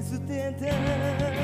170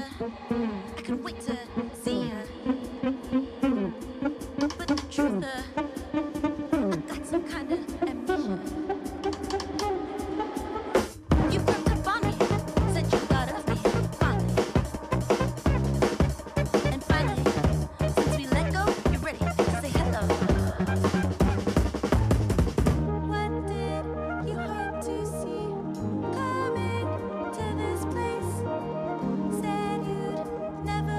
I could wait to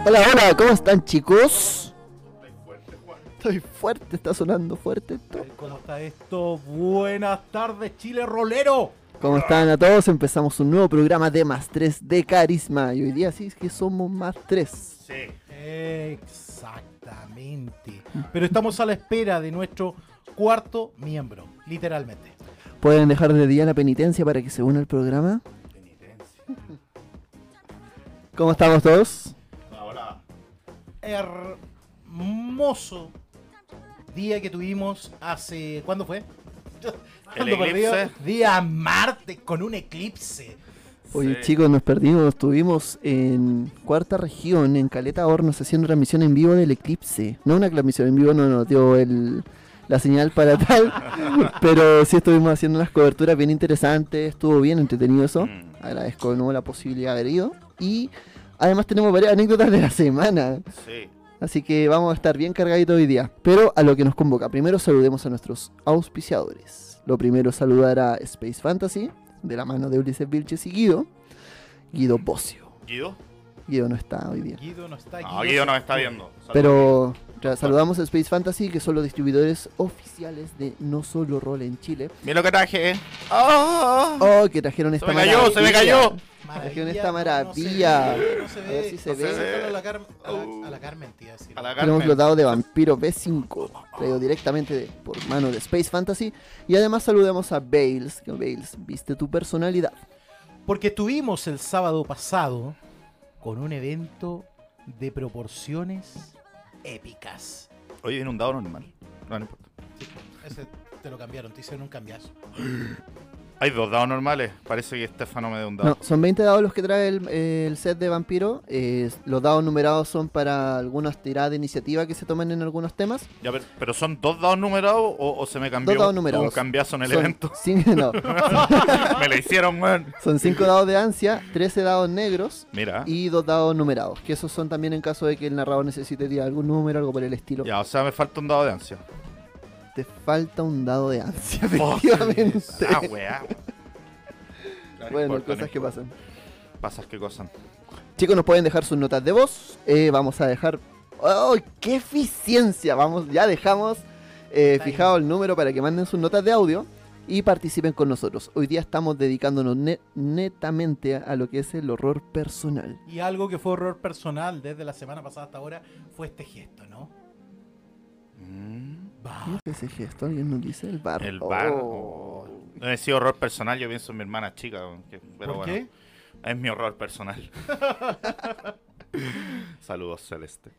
Hola, hola, ¿cómo están chicos? Estoy fuerte, está sonando fuerte esto. ¿Cómo está esto? Buenas tardes, Chile Rolero. ¿Cómo están a todos? Empezamos un nuevo programa de más 3 de Carisma. Y hoy día sí es que somos más 3. Sí. Exactamente. Pero estamos a la espera de nuestro cuarto miembro, literalmente. ¿Pueden dejar de día la penitencia para que se una al programa? ¿Cómo estamos todos? Hermoso día que tuvimos hace. ¿Cuándo fue? ¿Cuándo perdió? eclipse. Día martes con un eclipse. Oye Sí. chicos, nos perdimos. Estuvimos en cuarta región, en Caleta Hornos, haciendo transmisión en vivo del eclipse. No una transmisión en vivo, no nos dio el, la señal para tal. pero sí estuvimos haciendo unas coberturas bien interesantes. Estuvo bien entretenido eso. Mm. Agradezco de nuevo la posibilidad de haber ido. Y además tenemos varias anécdotas de la semana. Sí. Así que vamos a estar bien cargaditos hoy día. Pero a lo que nos convoca. Primero saludemos a nuestros auspiciadores. Lo primero es saludar a Space Fantasy, de la mano de Ulises Vilches y Guido. Guido Bocio. ¿Guido? Guido no está hoy día. Guido no está aquí. No, Guido nos está viendo. Saludos. Pero ya, saludamos a Space Fantasy, que son los distribuidores oficiales de No Solo Rol en Chile. Mira lo que traje. ¡Ah! Oh, que trajeron esta me cayó, se me cayó. Maravilla, Trajeron esta maravilla. No se ve, no se A ver ve. si se No se ve. A la, Car- a la- a la Carmen, tía. sí. A la Tenemos Carmen. los dados de Vampiro B5, traído directamente de- por mano de Space Fantasy. Y además saludamos a Bales, que Bales viste tu personalidad. Porque estuvimos el sábado pasado con un evento de proporciones épicas. Oye, viene un dado normal. No, no importa. Ese te lo cambiaron, te hicieron un cambiazo. Hay dos dados normales. Parece que Estefano me dio un dado. No, son 20 dados los que trae el, el set de Vampiro. Eh, los dados numerados son para algunas tiradas de iniciativa que se toman en algunos temas. Ya, pero, pero son dos dados numerados o, o se me cambió Dos dados un numerados. cambiazo en el Son evento. cin- no, me la hicieron, weón. son 5 dados de ansia, 13 dados negros Mira. y 2 dados numerados. Que esos son también en caso de que el narrador necesite tirar algún número, algo por el estilo. Ya, o sea, me falta un dado de ansia. Te falta un dado de ansia, efectivamente. Ah, weá. Bueno, importa, cosas no que importa. pasan. Pasas que cosas. Chicos, nos pueden dejar sus notas de voz. Eh, vamos a dejar. ¡Oh, qué eficiencia! Vamos, ya dejamos eh, fijado el número para que manden sus notas de audio y participen con nosotros. Hoy día estamos dedicándonos ne- netamente a, a lo que es el horror personal. Y algo que fue horror personal desde la semana pasada hasta ahora fue este gesto, ¿no? Mm. ¿Qué es ese gesto? ¿Alguien nos dice? El bar. El bar. Oh. No he sido horror personal, yo pienso en mi hermana chica. pero ¿Por bueno, qué? es mi horror personal. Saludos, Celeste.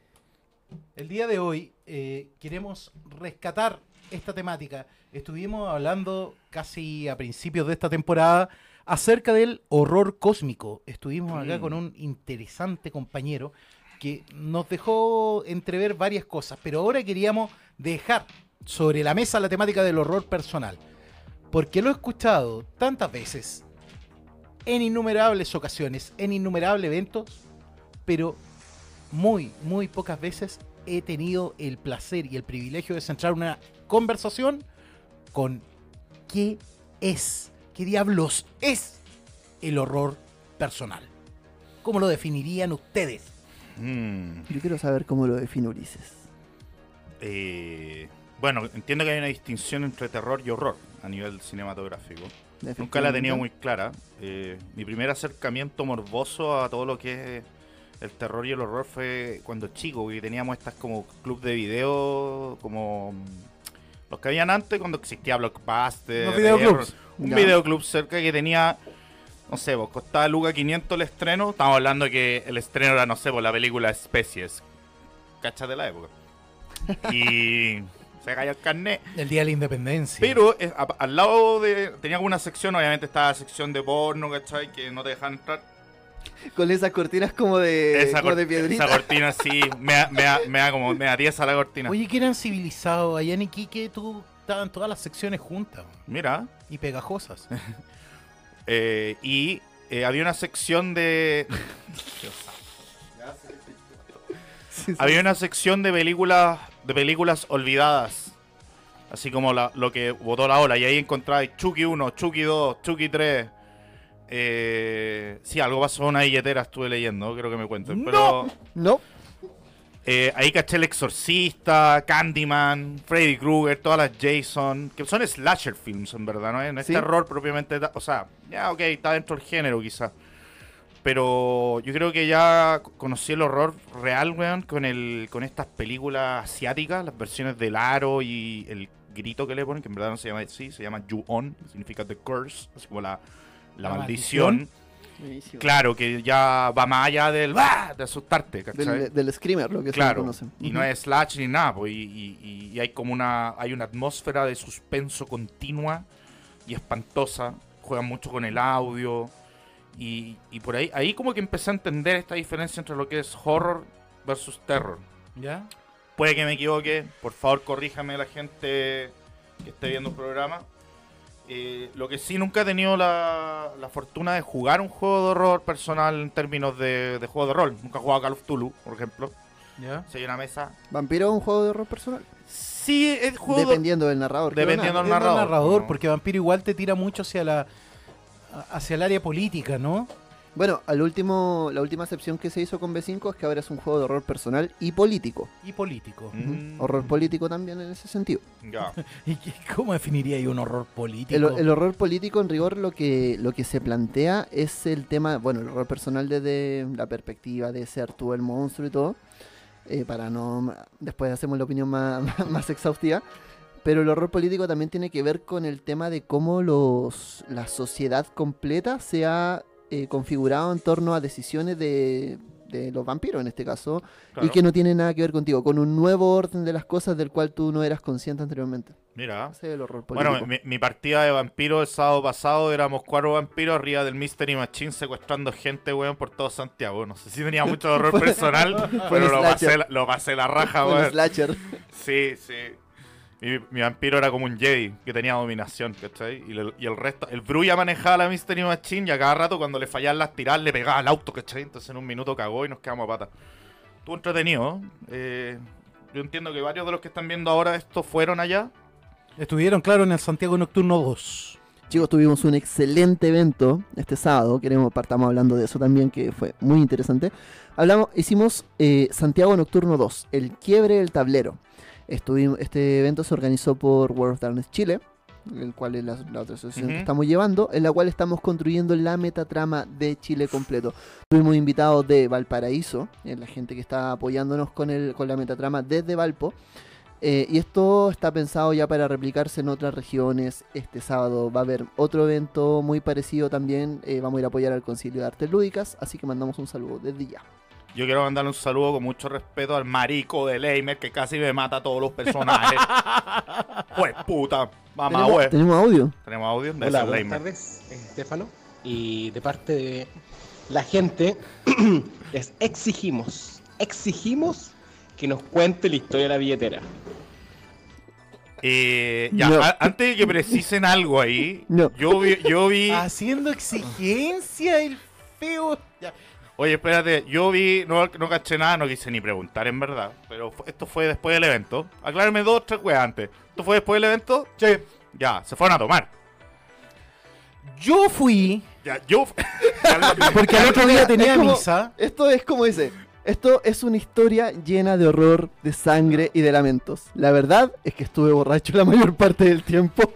El día de hoy eh, queremos rescatar esta temática. Estuvimos hablando casi a principios de esta temporada acerca del horror cósmico. Estuvimos acá Mm. con un interesante compañero que nos dejó entrever varias cosas, pero ahora queríamos dejar sobre la mesa la temática del horror personal. Porque lo he escuchado tantas veces, en innumerables ocasiones, en innumerables eventos, pero muy, muy pocas veces he tenido el placer y el privilegio de centrar una conversación con qué es, qué diablos es el horror personal. ¿Cómo lo definirían ustedes? Mm, Yo quiero saber cómo lo define Ulises. eh, bueno, entiendo que hay una distinción entre terror y horror a nivel cinematográfico. Nunca la he tenido muy clara. Eh, mi primer acercamiento morboso a todo lo que es el terror y el horror fue cuando chico, que teníamos estas como club de video, como mm, los que habían antes, cuando existía Blockbuster. Los videoclubs. Un videoclub cerca que tenía, no sé, pues costaba Luca 500 el estreno. Estamos hablando que el estreno era, no sé, pues la película Especies. ¿Cachas de la época? Y se cayó el carnet. El Día de la Independencia. Pero eh, a- al lado de. Tenía como una sección, obviamente estaba la sección de porno, ¿cachai? Que no te dejaban entrar. Con esas cortinas como de, esa, como de piedrita. esa cortina sí, me da, me da- me da como, me da tiesa la cortina. Oye, que eran civilizados. Allá en Iquique tú estaban todas las secciones juntas Mira, y pegajosas. eh, y eh, había una sección de... Había una sección de películas de películas olvidadas. Así como la- lo que votó la ola. Y ahí encontráis Chucky 1, Chucky 2, Chucky 3. Eh, sí, algo pasó en una billetera, estuve leyendo, creo que me cuenten. Pero No, eh, ahí caché El Exorcista, Candyman, Freddy Krueger, todas las Jason. Que son slasher films, en verdad, ¿no? No es Sí. terror propiamente. O sea, ya, ok, está dentro del género, quizás. Pero yo creo que ya conocí el horror real, weón, con el con estas películas asiáticas, las versiones del aro y el grito que le ponen, que en verdad no se llama así, se llama Ju-On, significa The Curse, así como la, la La maldición. maldición. Buenísimo. Claro, que ya va más allá del ¡bah! de asustarte, ¿cachai? del, del screamer, lo que se Claro, conocen. y no es slash ni nada, pues, y, y- y- y hay como una hay una atmósfera de suspenso continua y espantosa. Juegan mucho con el audio y, y por ahí ahí como que empecé a entender esta diferencia entre lo que es horror versus terror. ¿Ya? Puede que me equivoque, por favor corríjame la gente que esté viendo el programa. Eh, lo que sí nunca he tenido la, la fortuna de jugar un juego de horror personal en términos de, de juego de rol. Nunca he jugado Call of Cthulhu, por ejemplo. ¿Ya? Si hay una mesa. Vampiro es un juego de horror personal. Sí, es juego de- Dependiendo del narrador. Dependiendo del narrador, ¿no? porque Vampiro igual te tira mucho hacia la hacia el área política, ¿no? Bueno, al último, la última excepción que se hizo con B5 es que ahora es un juego de horror personal y político. Y político. Mm. Horror político también en ese sentido. Ya. ¿Y cómo definiría ahí un horror político? El, el horror político, en rigor, lo que, lo que se plantea es el tema, bueno, el horror personal desde la perspectiva de ser tú el monstruo y todo, eh, para no, después hacemos la opinión más, más exhaustiva, pero el horror político también tiene que ver con el tema de cómo los, la sociedad completa se ha eh, configurado en torno a decisiones de, de los vampiros en este caso, Claro. y que no tiene nada que ver contigo, con un nuevo orden de las cosas del cual tú no eras consciente anteriormente. Mira. Ese es el horror político. Bueno, mi, mi partida de vampiros el sábado pasado éramos cuatro vampiros arriba del Mystery Machine secuestrando gente, weón, por todo Santiago. No sé si tenía mucho horror personal, pero lo pasé, la- lo pasé la raja, weón. slasher. Sí, sí. Mi, mi vampiro era como un Jedi que tenía dominación, ¿cachai? Y, le- y el resto, el Brulla manejaba la Mystery Machine y a cada rato cuando le fallaban las tiradas le pegaba al auto, ¿cachai? Entonces en un minuto cagó y nos quedamos a pata. Estuvo entretenido. eh, yo entiendo que varios de los que están viendo ahora esto fueron allá. Estuvieron, claro, en el Santiago Nocturno 2. Chicos, tuvimos un excelente evento este sábado. Queremos partamos hablando de eso también, que fue muy interesante. Hablamos, hicimos eh, Santiago Nocturno 2, el quiebre del tablero. Estuvimos, este evento se organizó por World of Darkness Chile, el cual es la, la otra asociación que estamos llevando, en la cual estamos construyendo la metatrama de Chile completo. Tuvimos invitados de Valparaíso, eh, la gente que está apoyándonos con, el, con la metatrama desde Valpo. Eh, y esto está pensado ya para replicarse en otras regiones. Este sábado va a haber otro evento muy parecido también. Eh, vamos a ir a apoyar al Concilio de Artes Lúdicas, así que mandamos un saludo desde ya. Yo quiero mandarle un saludo con mucho respeto al marico de Leimer que casi me mata a todos los personajes. pues puta, mamá, ¿Tenemos, wey. tenemos audio? Tenemos audio de Hola, buenas Leimer. tardes, eh, Estefano. Y de parte de la gente, les exigimos, exigimos que nos cuente la historia de la billetera. Eh, ya, No. a- antes de que precisen algo ahí, No. yo vi, yo vi Haciendo exigencia el feo. Ya. Oye, espérate, yo vi, no, no caché nada, no quise ni preguntar en verdad, pero esto fue después del evento. Aclárame dos, tres weas antes. ¿Esto fue después del evento? Sí. Ya, se fueron a tomar. Yo fui, Ya, yo... porque al otro día tenía Es como- misa. Esto es como dice. Esto es una historia llena de horror, de sangre y de lamentos. La verdad es que estuve borracho la mayor parte del tiempo.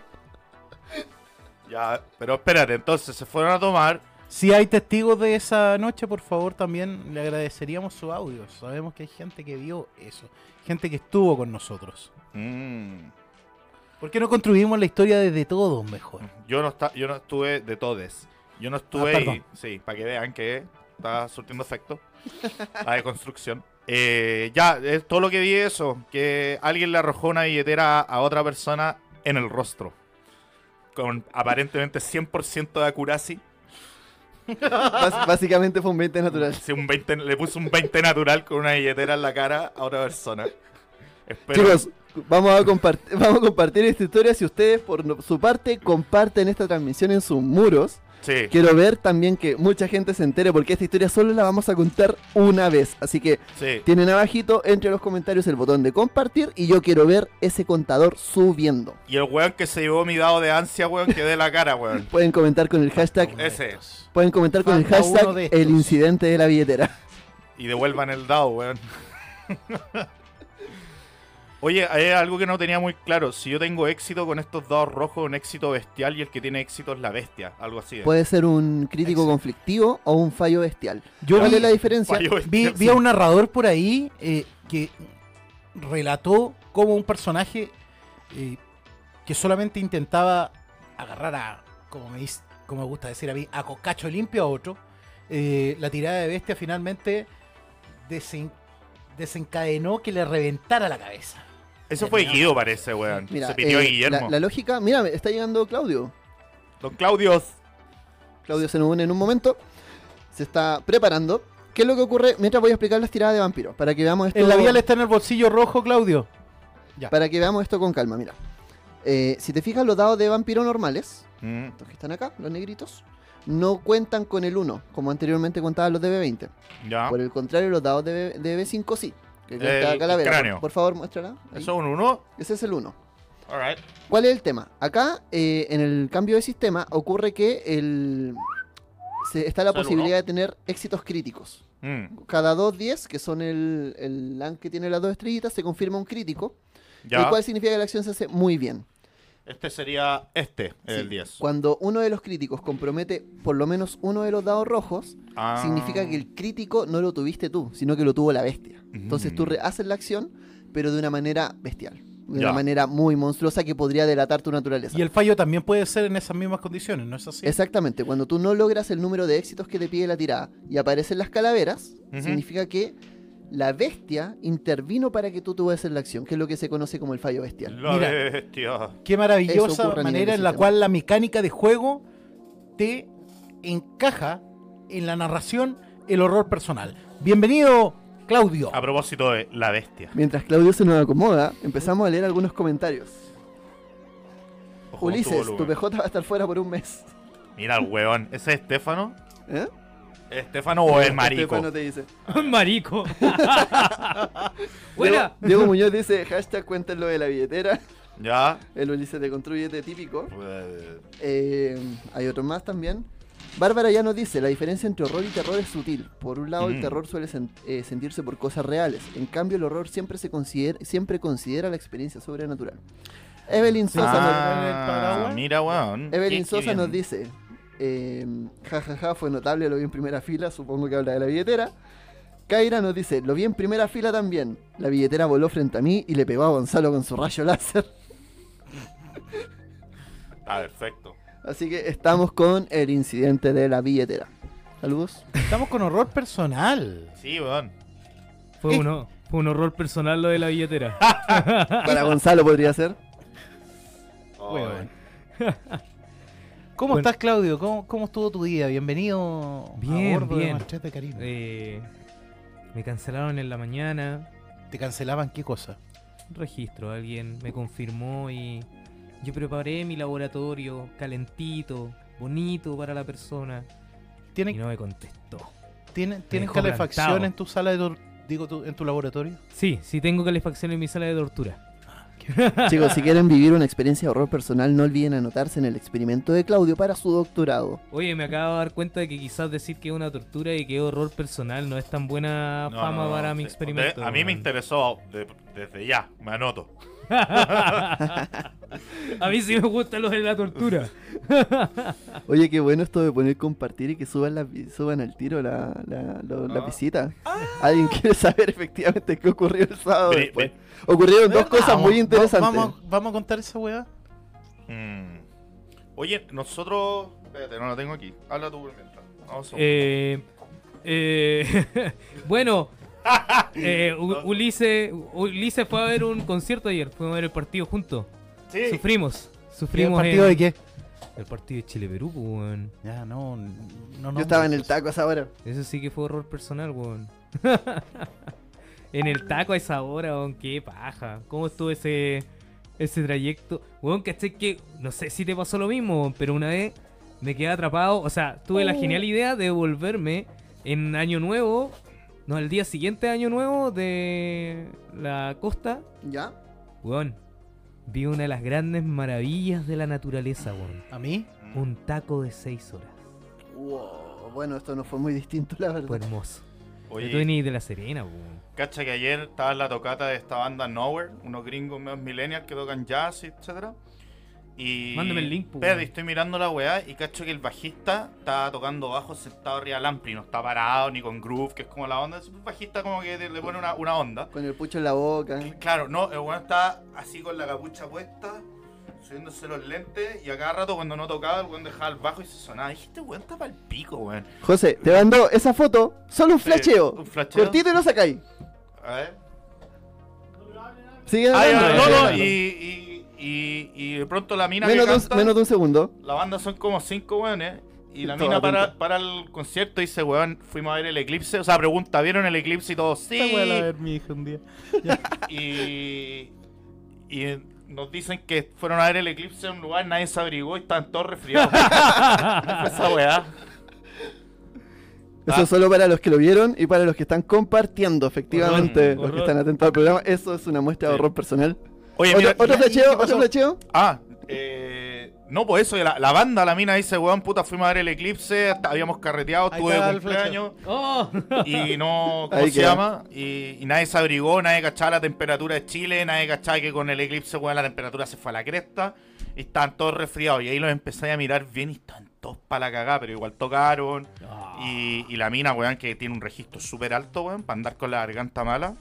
ya, pero espérate, entonces se fueron a tomar. Si hay testigos de esa noche, por favor, también le agradeceríamos su audio. Sabemos que hay gente que vio eso, gente que estuvo con nosotros. Mm, ¿Por qué no construimos la historia desde todos mejor? yo, no esta- yo no estuve de todes. Yo no estuve Ah. Sí, para que vean que está surtiendo efecto. La deconstrucción. Eh, ya, es todo lo que vi eso. Que alguien le arrojó una billetera a otra persona en el rostro. Con aparentemente 100% de acuracy. Bas- básicamente fue un 20 natural. Sí, un 20, le puse un 20 natural con una billetera en la cara a otra persona. Espero. Chicos, vamos a, vamos a compartir esta historia. Si ustedes, por su parte, comparten esta transmisión en sus muros, sí, quiero ver también que mucha gente se entere porque esta historia solo la vamos a contar una vez. Así que sí. tienen abajito entre los comentarios el botón de compartir y yo quiero ver ese contador subiendo. Y el weón que se llevó mi dado de ansia, weón, que dé la cara, weón. Pueden comentar con el hashtag, Ese. pueden comentar con el Falta hashtag el incidente de la billetera. Y devuelvan el dado, weón. Oye, hay algo que no tenía muy claro. Si yo tengo éxito con estos dados rojos, un éxito bestial y el que tiene éxito es la bestia. Algo así. ¿eh? Puede ser un crítico Exacto. conflictivo o un fallo bestial. Yo ¿Cuál vi- es la diferencia? Vi, bestial, vi sí. a un narrador por ahí eh, que relató cómo un personaje eh, que solamente intentaba agarrar a, como me, dice- como me gusta decir a mí, a cocacho limpio a otro, eh, la tirada de bestia finalmente desen- desencadenó que le reventara la cabeza. Eso fue Guido, parece, weón. Mira, se pidió eh, Guillermo. la, la lógica, mira, me está llegando Claudio. Don Claudios. Claudio se nos une en un momento. Se está preparando. ¿Qué es lo que ocurre? Mientras voy a explicar las tiradas de vampiros. Para que veamos esto. El labial está en el bolsillo rojo, Claudio. Ya. Para que veamos esto con calma, mira. Eh, si te fijas, los dados de vampiro normales, Mm, estos que están acá, los negritos, no cuentan con el 1, como anteriormente contaban los de B20. ya. Por el contrario, los dados de, B- de B5 sí. Que El calavera. cráneo. Por, por favor, muéstrala. ahí. Eso es un 1. Ese es el 1. Alright. ¿Cuál es el tema? Acá, eh, en el cambio de sistema, ocurre que el, se- está la ¿Es el posibilidad de tener éxitos críticos. Mm, Cada dos 10, que son el, el LAN que tiene las dos estrellitas, se confirma un crítico, ya. el cual significa que la acción se hace muy bien. Este sería este, el Sí. 10. Cuando uno de los críticos compromete por lo menos uno de los dados rojos, Ah. significa que el crítico no lo tuviste tú, sino que lo tuvo la bestia. Entonces tú Mm. haces la acción, pero de una manera bestial. De Ya. una manera muy monstruosa que podría delatar tu naturaleza. Y el fallo también puede ser en esas mismas condiciones, ¿no es así? Exactamente, cuando tú no logras el número de éxitos que te pide la tirada y aparecen las calaveras, significa que la bestia intervino para que tú tuvieses la acción, que es lo que se conoce como el fallo bestial. La Mira. bestia. Qué maravillosa manera de en la cual la mecánica de juego te encaja en la narración el horror personal. Bienvenido, Claudio. A propósito de la bestia. Mientras Claudio se nos acomoda, empezamos a leer algunos comentarios. Ojo con tu Ulises, tu PJ va a estar fuera por un mes. Mira el huevón. ¿Ese es Estefano? ¿Eh? ¿Es Estefano o es marico? Estefano te dice. Marico. Buena. Diego, Diego Muñoz dice, hashtag cuéntenlo de la billetera. Ya. El Ulises de Construyete típico. Eh, Eh, hay otro más también. Bárbara ya nos dice, la diferencia entre horror y terror es sutil. Por un lado, el Mm. terror suele sen- eh, sentirse por cosas reales. En cambio, el horror siempre se considera, siempre considera la experiencia sobrenatural. Evelyn Sosa, Ah, paraguas? mira, weón. nos, Evelyn Qué- qué Sosa nos bien. Dice, eh, jajaja, fue notable, lo vi en primera fila, supongo que habla de la billetera. Kaira nos dice, lo vi en primera fila también. La billetera voló frente a mí y le pegó a Gonzalo con su rayo láser. Ah, perfecto. Así que estamos con el incidente de la billetera. Saludos. Estamos con horror personal. Sí, weón. Fue, uno, fue un horror personal lo de la billetera. Para Gonzalo podría ser. Oh, Weón. ¿Cómo Bueno. estás, Claudio? ¿Cómo, cómo estuvo tu día? Bienvenido Bien, a bordo de bien. Caribe. Eh, me cancelaron en la mañana. ¿Te cancelaban qué cosa? Un registro. Alguien me confirmó y yo preparé mi laboratorio calentito, bonito para la persona. Y ¿Tienes, no me contestó. ¿tienes, ¿tienes calefacción plantado. en tu sala de digo tu- en tu laboratorio? Sí, sí tengo calefacción en mi sala de tortura. Chicos, si quieren vivir una experiencia de horror personal, no olviden anotarse en el experimento de Claudio para su doctorado. Oye, me acabo de dar cuenta de que quizás decir que es una tortura y que es horror personal no es tan buena No, fama no, no, para mi sí. experimento. De- a mí me interesó de- desde ya, me anoto. A mí sí me gusta lo de la tortura. Oye, qué bueno esto de poner compartir y que suban, la, suban al tiro la, la, la Ah. visita. ¿Alguien quiere saber efectivamente qué ocurrió el sábado después? Ocurrieron dos ¿Verdad? cosas muy interesantes. Vamos, vamos a contar esa weá. Mm. Oye, nosotros. Espérate, no lo tengo aquí. Habla tú por mientras. Vamos a- Eh, eh, bueno, eh, U- Ulises, Ulises fue a ver un concierto ayer. Fuimos a ver el partido juntos. sí. Sufrimos. ¿El Sufrimos partido en- de qué? El partido de Chile-Perú, pues, weón. Ya, no, no, Yo estaba en el taco a esa hora. Eso sí que fue horror personal, weón. en el taco a esa hora, weón. Qué paja. ¿Cómo estuvo ese, ese trayecto? Weón, ¿cachai? Que no sé si te pasó lo mismo, weón, pero una vez me quedé atrapado. O sea, tuve la genial idea de volverme en Año Nuevo. No, el día siguiente de Año Nuevo de la costa. ¿Ya? Weón, vi una de las grandes maravillas de la naturaleza, weón. ¿A mí? Un taco de 6 horas. Wow. Bueno, esto no fue muy distinto, la Fue verdad. hermoso. Yo Oye, tuve ni de la Serena, weón. cacha que ayer estaba en la tocata de esta banda Nowhere, unos gringos medios millennials que tocan jazz, etcétera. Y. Mándame el link, po, Espérate, estoy mirando la weá y cacho que el bajista está tocando bajo sentado arriba del ampli, no está parado ni con groove, que es como la onda. Es un bajista como que le pone una, una onda. Con el pucho en la boca. Claro, no, el weón está así con la capucha puesta, subiéndose los lentes, y a cada rato cuando no tocaba, el weón dejaba el bajo y se sonaba. Dije, este weón está para el pico, weón. José, te mandó esa foto, solo un Sí, flasheo. un flasheo. Cortito y lo sacáis. A ver. Sigue Ah, no, no, y, y, y de pronto la mina menos, que un, menos de un segundo. la banda son como cinco weones, y la Todo mina para, para el concierto y dice, weón, fuimos a ver el eclipse, o sea, pregunta, ¿vieron el eclipse? Y todos, sí. mi hija un día. y, y nos dicen que fueron a ver el eclipse en un lugar, nadie se abrigó y estaban todos resfriados. ¿Qué fue esa weá? Eso Ah. es solo para los que lo vieron y para los que están compartiendo, efectivamente, Horror, los que están atentos al programa. Eso es una muestra de horror personal. Oye, ¿Otro, mira, otro qué ¿Otro flasheo? Ah, eh, no, pues eso, la, la banda, la mina dice, weón, puta, fuimos a ver el eclipse, hasta habíamos carreteado, el cumpleaños ¡Oh! y no, ¿cómo Ahí se queda. llama? Y, y nadie se abrigó, nadie cachaba la temperatura de Chile, nadie cachaba que con el eclipse, weón, la temperatura se fue a la cresta y estaban todos resfriados. Y ahí los empecé a mirar bien y estaban todos para la cagada, pero igual tocaron. Y, y la mina, weón, que tiene un registro súper alto, weón, para andar con la garganta mala.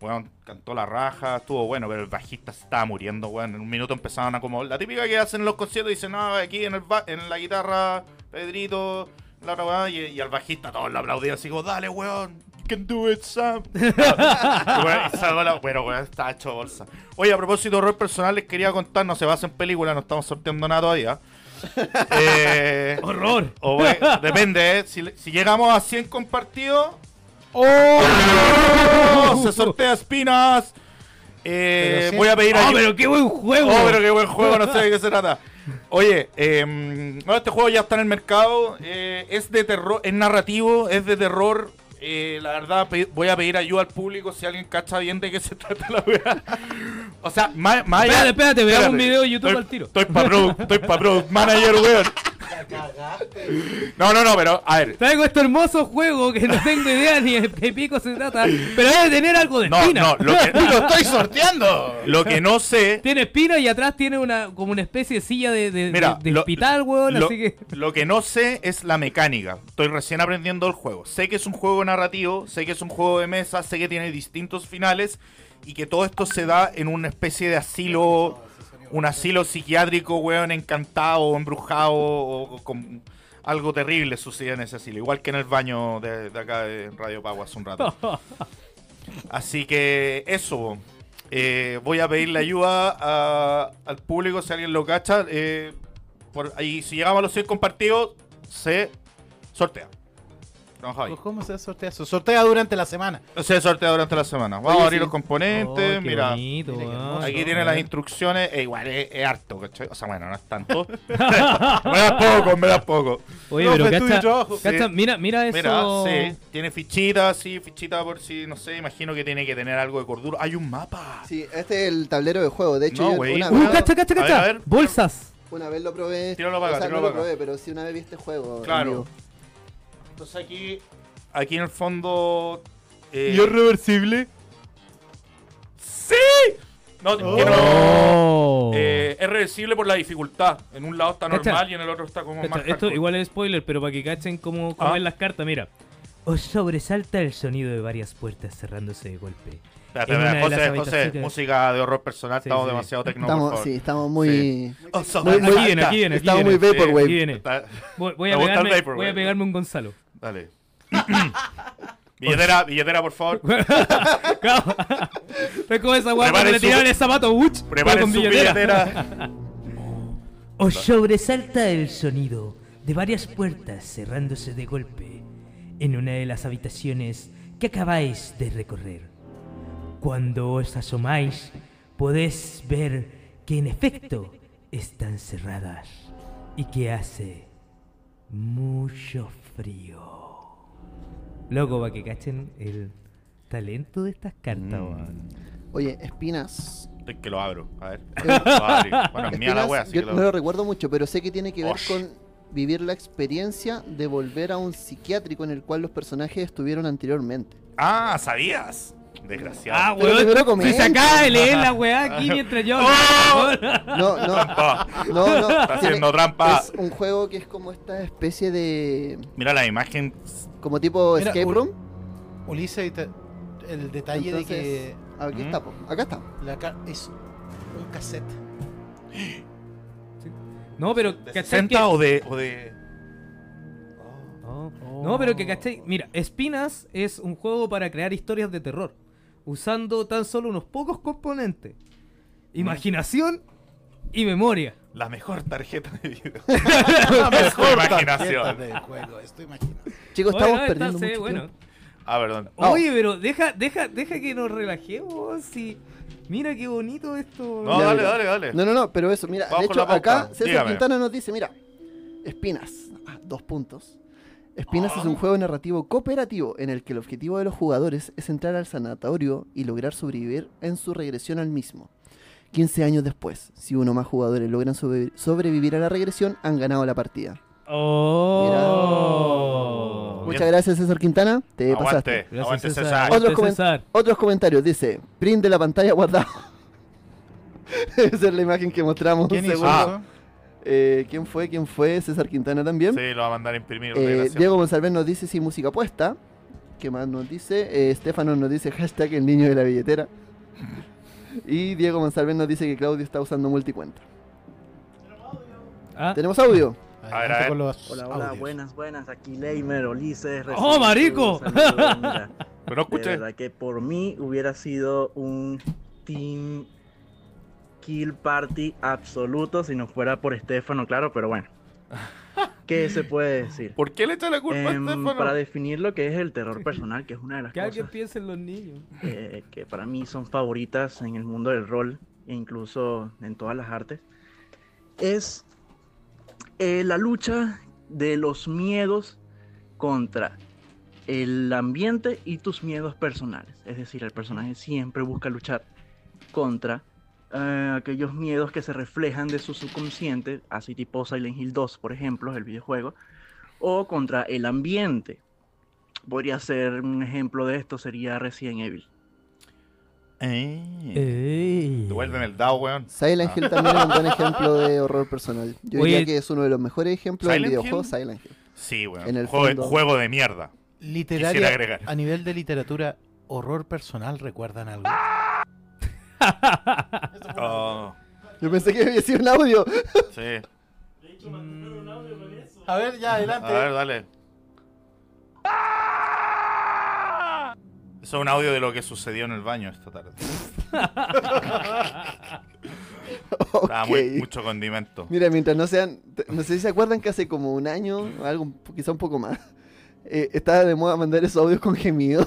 Weón, cantó la raja, estuvo bueno, pero el bajista se estaba muriendo, weón. En un minuto empezaban a como... La típica que hacen en los conciertos, dicen, no, aquí en, el ba- en la guitarra, Pedrito, la weón, y, y al bajista todos le aplaudían así como, dale, weón, you can do it, Sam. Pero, weón, estaba hecho bolsa. Oye, a propósito de horror personal, les quería contar, no se basa en película, no estamos sorteando nada todavía. Eh, ¡Horror! o depende, ¿eh? Si, si llegamos a 100 compartidos. ¡Oh! Se sortea espinas. Eh, voy a pedir ¡Oh, ayuda. pero qué buen juego! Oh, pero qué buen juego, no sé de qué se trata. Oye, eh, este juego ya está en el mercado. eh, es de terror, es narrativo, es de terror. eh, la verdad, voy a pedir ayuda al público si alguien cacha bien de qué se trata la weá. O sea, más, más allá- Espérate, espérate, veamos un video de YouTube estoy, al tiro. Estoy pa' product, estoy pa' product manager, weón. No, no, no, pero a ver. Traigo este hermoso juego que no tengo idea ni de qué pico se trata, pero debe tener algo de No, espina. no, lo que, ¡Lo estoy sorteando! lo que no sé. Tiene espina y atrás tiene una como una especie de silla de, de, Mira, de- de lo- hospital, weón, Lo, así que... lo que no sé es la mecánica. Estoy recién aprendiendo el juego. Sé que es un juego narrativo, sé que es un juego de mesa, sé que tiene distintos finales y que todo esto se da en una especie de asilo, un asilo psiquiátrico, weón, encantado o embrujado o, o con algo terrible sucede en ese asilo. Igual que en el baño de, de acá de Radio Pagua hace un rato. Así que eso. eh, voy a pedirle ayuda a- al público si alguien lo cacha. eh, por ahí, si llegamos a los 100 compartidos, se sortea. Don Javi. ¿Cómo se sortea? Se sortea durante la semana. Se sortea durante la semana. Vamos Oye, a abrir sí. los componentes. Oh, qué mira, bonito, Mira qué weón. hermoso. aquí tiene las instrucciones. e igual es, es harto, ¿cachai? O sea, bueno, no es tanto. me das poco, me das poco. Oye, No, pero cacha, trabajo. cacha, Sí. mira, mira eso. Mira, sí, tiene fichitas, sí, fichita por si, no sé, imagino que tiene que tener algo de cordura. Hay un mapa. Sí, este es el tablero de juego. De hecho, No, yo una, Uh, vez, cacha, cacha, A ver, cacha. a ver. Bolsas. una vez lo probé. Tíralo para acá, o sea, tíralo no lo probé, pero sí una vez vi este juego. Claro. Entonces aquí, aquí en el fondo... eh, reversible? ¡Sí! No, que no... Oh. eh, es reversible por la dificultad. En un lado está Cacha. normal y en el otro está como Cacha, más esto hardcore. igual es spoiler, pero para que cachen cómo, cómo Ah. es las cartas, mira. Os sobresalta el sonido de varias puertas cerrándose de golpe. Espérate, espérate, José, José, música de horror personal, Sí, estamos sí. demasiado tecno, por Estamos, favor. sí, estamos muy. Oh, so- Muy- muy- aquí viene, aquí viene, aquí Estamos muy viene. vaporwave. Aquí viene. Voy, voy Me a gusta el pegarme, Vaporwave. voy a pegarme un Gonzalo. Dale. billetera, billetera, por favor. Es como esa cuando Preparen le su- tiraban el zapato, ¡uch! Preparen con su billetera. billetera. Os sobresalta el sonido de varias puertas cerrándose de golpe en una de las habitaciones que acabáis de recorrer. Cuando os asomáis, podéis ver que en efecto están cerradas y que hace mucho frío. Loco, para que cachen el talento de estas cartas, Mm. weón. Oye, Espinas. Es que lo abro. A ver. Lo abrí. Bueno, es mía la wea, así yo que no lo lo... recuerdo mucho, pero sé que tiene que ver Osh. con vivir la experiencia de volver a un psiquiátrico en el cual los personajes estuvieron anteriormente. Ah, ¿sabías? Desgraciado. Ah, weón, se comenta. acaba de leer la weá aquí mientras yo... ¡Oh! No, no, Trampa. no, no. Está tiene- haciendo trampa. Es un juego que es como esta especie de. Mira la imagen. como tipo Mira, escape room. Ulises, te- el detalle Entonces, de que Aquí Mm. está, po, acá está. la ca- es un cassette. No, pero ¿De ¿cachai 60 que- o de, o de. No, pero que cachai. Mira, Espinas es un juego para crear historias de terror. Usando tan solo unos pocos componentes: imaginación y memoria. La mejor tarjeta de video. La mejor imaginación. del juego, estoy imaginando. Chicos, Bueno, estamos esta perdiendo mucho bueno. Ah, perdón. Oye, pero deja, deja, deja que nos relajemos. Si... Mira qué bonito esto. No, Ya, dale, mira. dale, dale. No, no, no, pero eso, mira, Vamos de hecho acá César Dígame. Quintana nos dice, mira, Espinas, ah, dos puntos. Espinas Ah. es un juego narrativo cooperativo en el que el objetivo de los jugadores es entrar al sanatorio y lograr sobrevivir en su regresión al mismo. 15 años después, si uno o más jugadores logran sobre- sobrevivir a la regresión, han ganado la partida. Oh. Muchas gracias César Quintana, te pasaste. Aguante, César. Otros, comen- César. otros comentarios, dice, print de la pantalla guardado. Esa es la imagen que mostramos. ¿Quién hizo. Eh, ¿Quién fue? ¿Quién fue? César Quintana también. Sí, lo va a mandar a imprimir. Eh. Diego González nos dice si música puesta. ¿Qué más nos dice? Eh, Estefano nos dice hashtag el niño de la billetera. Y Diego González nos dice que Claudio está usando multicuenta. Ah, ¿Tenemos audio? ver, a ver. Hola, hola, audios. buenas, buenas. Aquí Leimer, Ulises. ¡Oh, marico! Pero no de escuché. verdad que por mí hubiera sido un Team Kill Party absoluto si no fuera por Estefano, claro, pero bueno. ¿Qué se puede decir? ¿Por qué le echa la culpa Em, a Estefano? para definir lo que es el terror personal, que es una de las que cosas piense en los niños. eh, que para mí son favoritas en el mundo del rol e incluso en todas las artes, es eh, la lucha de los miedos contra el ambiente y tus miedos personales. Es decir, el personaje siempre busca luchar contra eh, aquellos miedos que se reflejan de su subconsciente, así tipo Silent Hill 2, por ejemplo, el videojuego, o contra el ambiente. Podría ser un ejemplo de esto, sería Resident Evil. Eh. Ey. Devuélveme el dado, weón. Silent Ah. Hill también es un buen ejemplo de horror personal. Yo Oye, diría que es uno de los mejores ejemplos del ¿Silent videojuego Hill? Silent Hill. Sí, weón. En el juego, fondo- juego de mierda. Literaria, a nivel de literatura, horror personal, ¿recuerdan algo? Oh, Yo pensé que había sido un audio. sí. A ver, ya, A adelante. ver, dale. Eso es un audio de lo que sucedió en el baño esta tarde. Estaba muy, mucho condimento. Mira, mientras no sean, no sé si se acuerdan que hace como un año, algo, quizá un poco más, eh, estaba de moda mandar esos audios con gemidos.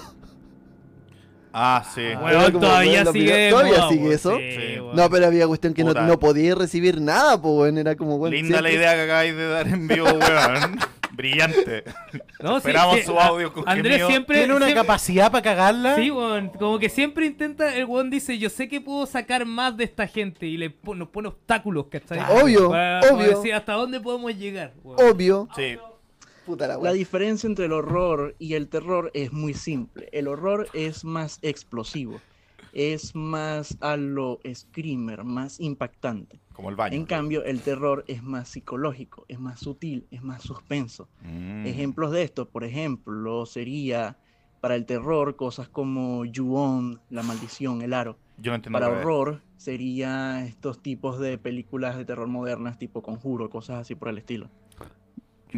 Ah, sí. Ah, Era como todavía lo sigue. ¿Todavía moda, sigue weón. eso? Sí. No, pero había cuestión que no, no podías recibir nada, pues, weón, era como, bueno, Linda la idea que acabáis de dar en vivo, weón. Brillante. No, Esperamos sí, su audio con Andrés gemido. siempre. Tiene una siempre- capacidad para cagarla. Sí, weón. Como que siempre intenta. El weón dice: Yo sé que puedo sacar más de esta gente. Y le pon- nos pone obstáculos, ¿cachai? Obvio, Para- para obvio. decir hasta dónde podemos llegar. weón. Obvio. Sí. Puta la diferencia entre el horror y el terror es muy simple. El horror es más explosivo, es más a lo screamer, más impactante. Como el baño. En cambio, el terror es más psicológico, es más sutil, es más suspenso. Mm. Ejemplos de esto, por ejemplo, sería para el terror cosas como Ju-On, La Maldición, El Aro. Yo no entiendo Para horror sería estos tipos de películas de terror modernas tipo Conjuro, cosas así por el estilo.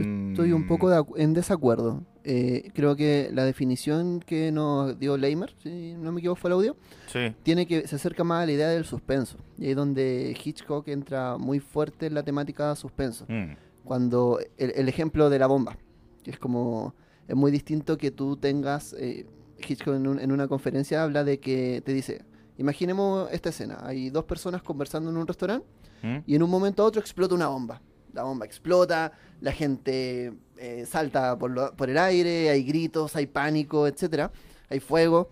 Estoy un poco de acu- en desacuerdo. Eh, creo que la definición que nos dio Leimer, si no me equivoco fue el audio, Sí. tiene que se acerca más a la idea del suspenso. Y ahí es donde Hitchcock entra muy fuerte en la temática de suspenso. Mm. Cuando el, el ejemplo de la bomba, que es como es muy distinto que tú tengas eh, Hitchcock en, un- en una conferencia habla de que te dice, imaginemos esta escena, hay dos personas conversando en un restaurante Mm. y en un momento a otro explota una bomba. La bomba explota, la gente eh, salta por, lo- por el aire, hay gritos, hay pánico, etcétera, hay fuego.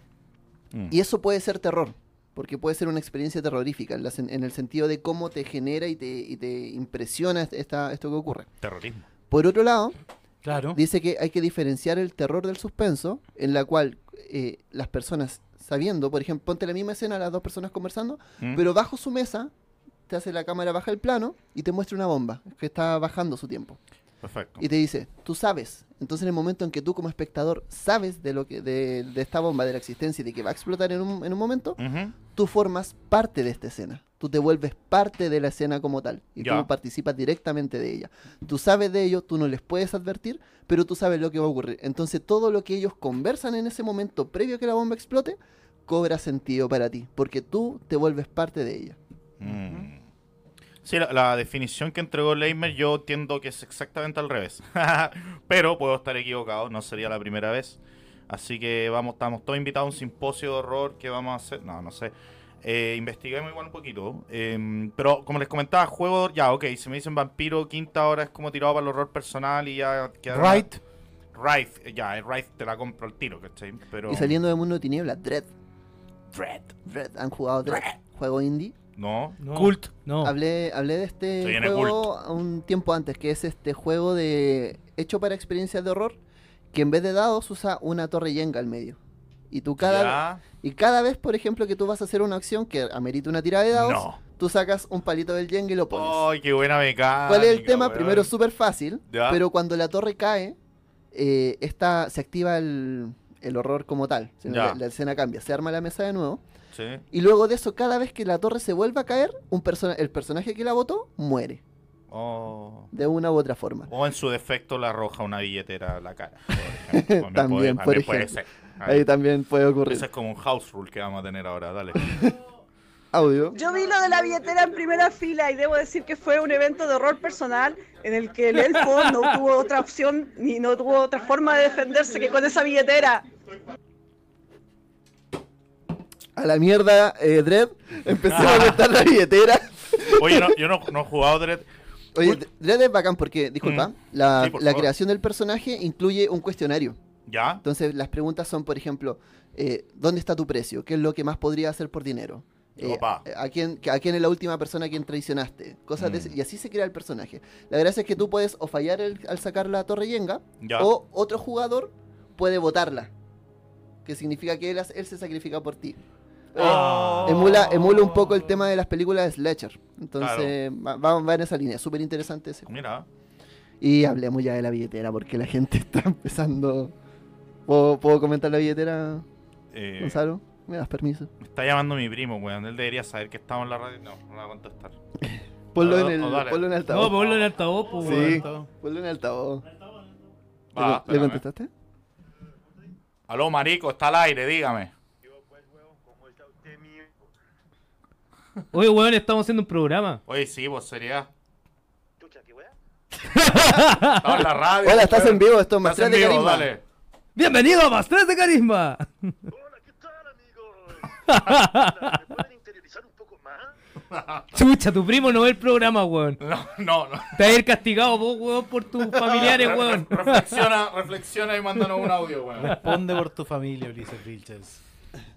Mm. Y eso puede ser terror, porque puede ser una experiencia terrorífica, en, la sen- en el sentido de cómo te genera y te, y te impresiona est- esta, esto que ocurre. Terrorismo. Por otro lado, Claro. dice que hay que diferenciar el terror del suspenso, en la cual eh, las personas sabiendo, por ejemplo, ponte la misma escena, las dos personas conversando, Mm. pero bajo su mesa, te hace la cámara baja el plano y te muestra una bomba que está bajando su tiempo. Perfecto. Y te dice, tú sabes. Entonces en el momento en que tú como espectador sabes de lo que de, de esta bomba, de la existencia y de que va a explotar en un, en un momento, tú formas parte de esta escena. Tú te vuelves parte de la escena como tal. Y Ya. tú participas directamente de ella. Tú sabes de ello, tú no les puedes advertir, pero tú sabes lo que va a ocurrir. Entonces todo lo que ellos conversan en ese momento previo a que la bomba explote, cobra sentido para ti. Porque tú te vuelves parte de ella. Mm. Sí, la, la definición que entregó Leimer yo entiendo que es exactamente al revés. Pero puedo estar equivocado, no sería la primera vez. Así que vamos, estamos todos invitados a un simposio de horror que vamos a hacer. No, no sé. Eh, investiguemos igual un poquito. Em, pero como les comentaba, juego, ya, ok, si me dicen vampiro, quinta hora es como tirado para el horror personal y ya queda. Right. Rife, eh, ya, el Rife te la compro al tiro, ¿cachai? Pero. Y saliendo de Mundo de Tinieblas, Dread. Dread. Dread. ¿Han jugado Dread? Juego indie. No. No, Cult. No. Hablé, hablé de este juego un tiempo antes, que es este juego de hecho para experiencias de horror, que en vez de dados usa una torre Jenga al medio. Y tú cada Ya. y cada vez, por ejemplo, que tú vas a hacer una acción que amerita una tirada de dados, No. tú sacas un palito del Jenga y lo pones. Ay, qué buena mecánica. ¿Cuál es el tema? Primero es súper fácil, Ya. pero cuando la torre cae, eh, esta, se activa el, el horror como tal. La escena cambia, se arma la mesa de nuevo. Sí. Y luego de eso, cada vez que la torre se vuelva a caer, un persona el personaje que la botó muere. Oh. De una u otra forma. O en su defecto le arroja una billetera a la cara. por ejemplo. También, puede, por también puede ejemplo. ser. Ahí también puede ocurrir. Ese es como un house rule que vamos a tener ahora, dale. Audio. Yo vi lo de la billetera en primera fila y debo decir que fue un evento de horror personal en el que el elfo no tuvo otra opción ni no tuvo otra forma de defenderse que con esa billetera. A la mierda, eh, Dredd. Empecé a aumentar la billetera. Oye, no, yo no, no he jugado Dread. Oye, Uy. Dredd es bacán porque, disculpa, Mm. la, Sí, por la favor. creación del personaje incluye un cuestionario. ¿Ya? Entonces, las preguntas son, por ejemplo, eh, ¿dónde está tu precio? ¿Qué es lo que más podría hacer por dinero? Eh. ¿a, quién, ¿A quién es la última persona a quien traicionaste? Cosas de ese- Mm. y así se crea el personaje. La gracia es que tú puedes o fallar el- al sacar la torre Yenga, Ya. o otro jugador puede votarla. Que significa que él se sacrifica por ti. Oh. emula, emula un poco el tema de las películas de Slasher. Entonces, va, va- va en esa línea. Súper interesante ese. Mira. Y hablemos ya de la billetera, porque la gente está empezando. ¿Puedo, puedo comentar la billetera, eh, Gonzalo? ¿Me das permiso? me está llamando mi primo, weón. Él debería saber que estamos en la radio. No, no va a contestar. Ponlo, Ah, en, el, oh, dale. ponlo en altavoz. No, ponlo en altavoz, pues, Sí. weón. Ponlo en altavoz. Va, ¿Le, le Ah, contestaste? Aló, marico, está al aire, dígame. Oye, weón, estamos haciendo un programa. Oye, sí, vos seriedad. Estamos en la radio. Hola, estás weón. en vivo, esto es Maestría en de vivo, Carisma. dale. Bienvenido a Más 3 de Carisma. Chucha, tu primo no ve el programa, weón. No, no, no. Te vas a ir castigado vos, weón, por tus familiares, weón. Reflexiona, reflexiona y mándanos un audio, weón. Responde por tu familia, Ulises Vilches.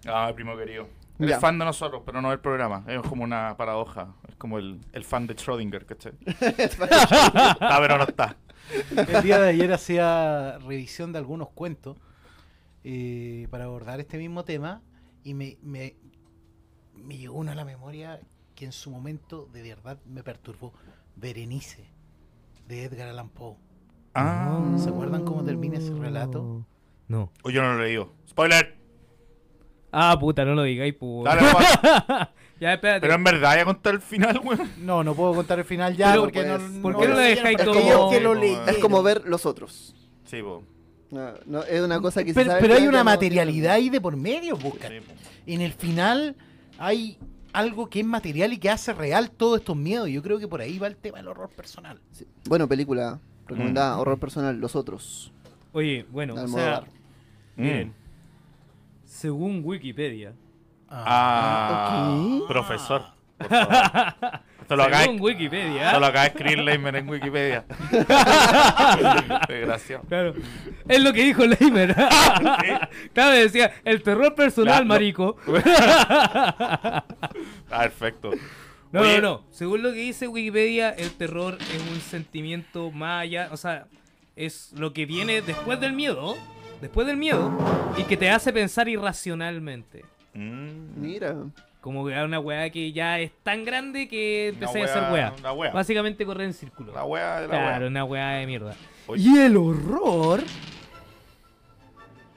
Ah, primo querido. Él Ya. fan de nosotros, pero no del programa. Es como una paradoja. Es como el, el fan de Schrödinger, ¿cachai? está, pero no está. El día de ayer hacía revisión de algunos cuentos eh, para abordar este mismo tema y me, me, me llegó uno a la memoria que en su momento de verdad me perturbó. Berenice, de Edgar Allan Poe. Ah. ¿Se acuerdan cómo termina ese relato? No. O yo no lo he leído. ¡Spoiler! Ah, puta, no lo digáis, pues. Dale. Ya, espérate. Pero en verdad, voy a contar el final, weón. No, no puedo contar el final ya Pero, porque pues, no, ¿por qué no lo dejáis porque todo- ellos que lo Es leyeron. Es como ver los otros. Sí, po. No, no, es una cosa que se Pero, sabe pero que hay ya una no- materialidad ahí de por medio, busca. Sí, po. En el final hay algo que es material y que hace real todos estos miedos. Yo creo que por ahí va el tema del horror personal. Sí. Bueno, película recomendada, Mm. horror personal, los otros. Oye, bueno, de o sea, Mm. miren, según Wikipedia, Ah, ok. profesor. por favor. Esto lo acaba, según Wikipedia, esto lo acaba de escribir Leimer en Wikipedia. Desgraciado. claro, es lo que dijo Leimer. claro, decía, el terror personal, Claro. marico. Ah, perfecto. No, Oye, no, no. Según lo que dice Wikipedia, el terror es un sentimiento más allá, o sea, es lo que viene después del miedo, después del miedo, y que te hace pensar irracionalmente. mm, Mira. Como que una weá que ya es tan grande que empecé a hacer wea- weá. una. Básicamente correr en círculo. La wea de la Claro, wea. una weá de mierda. Oye. Y el horror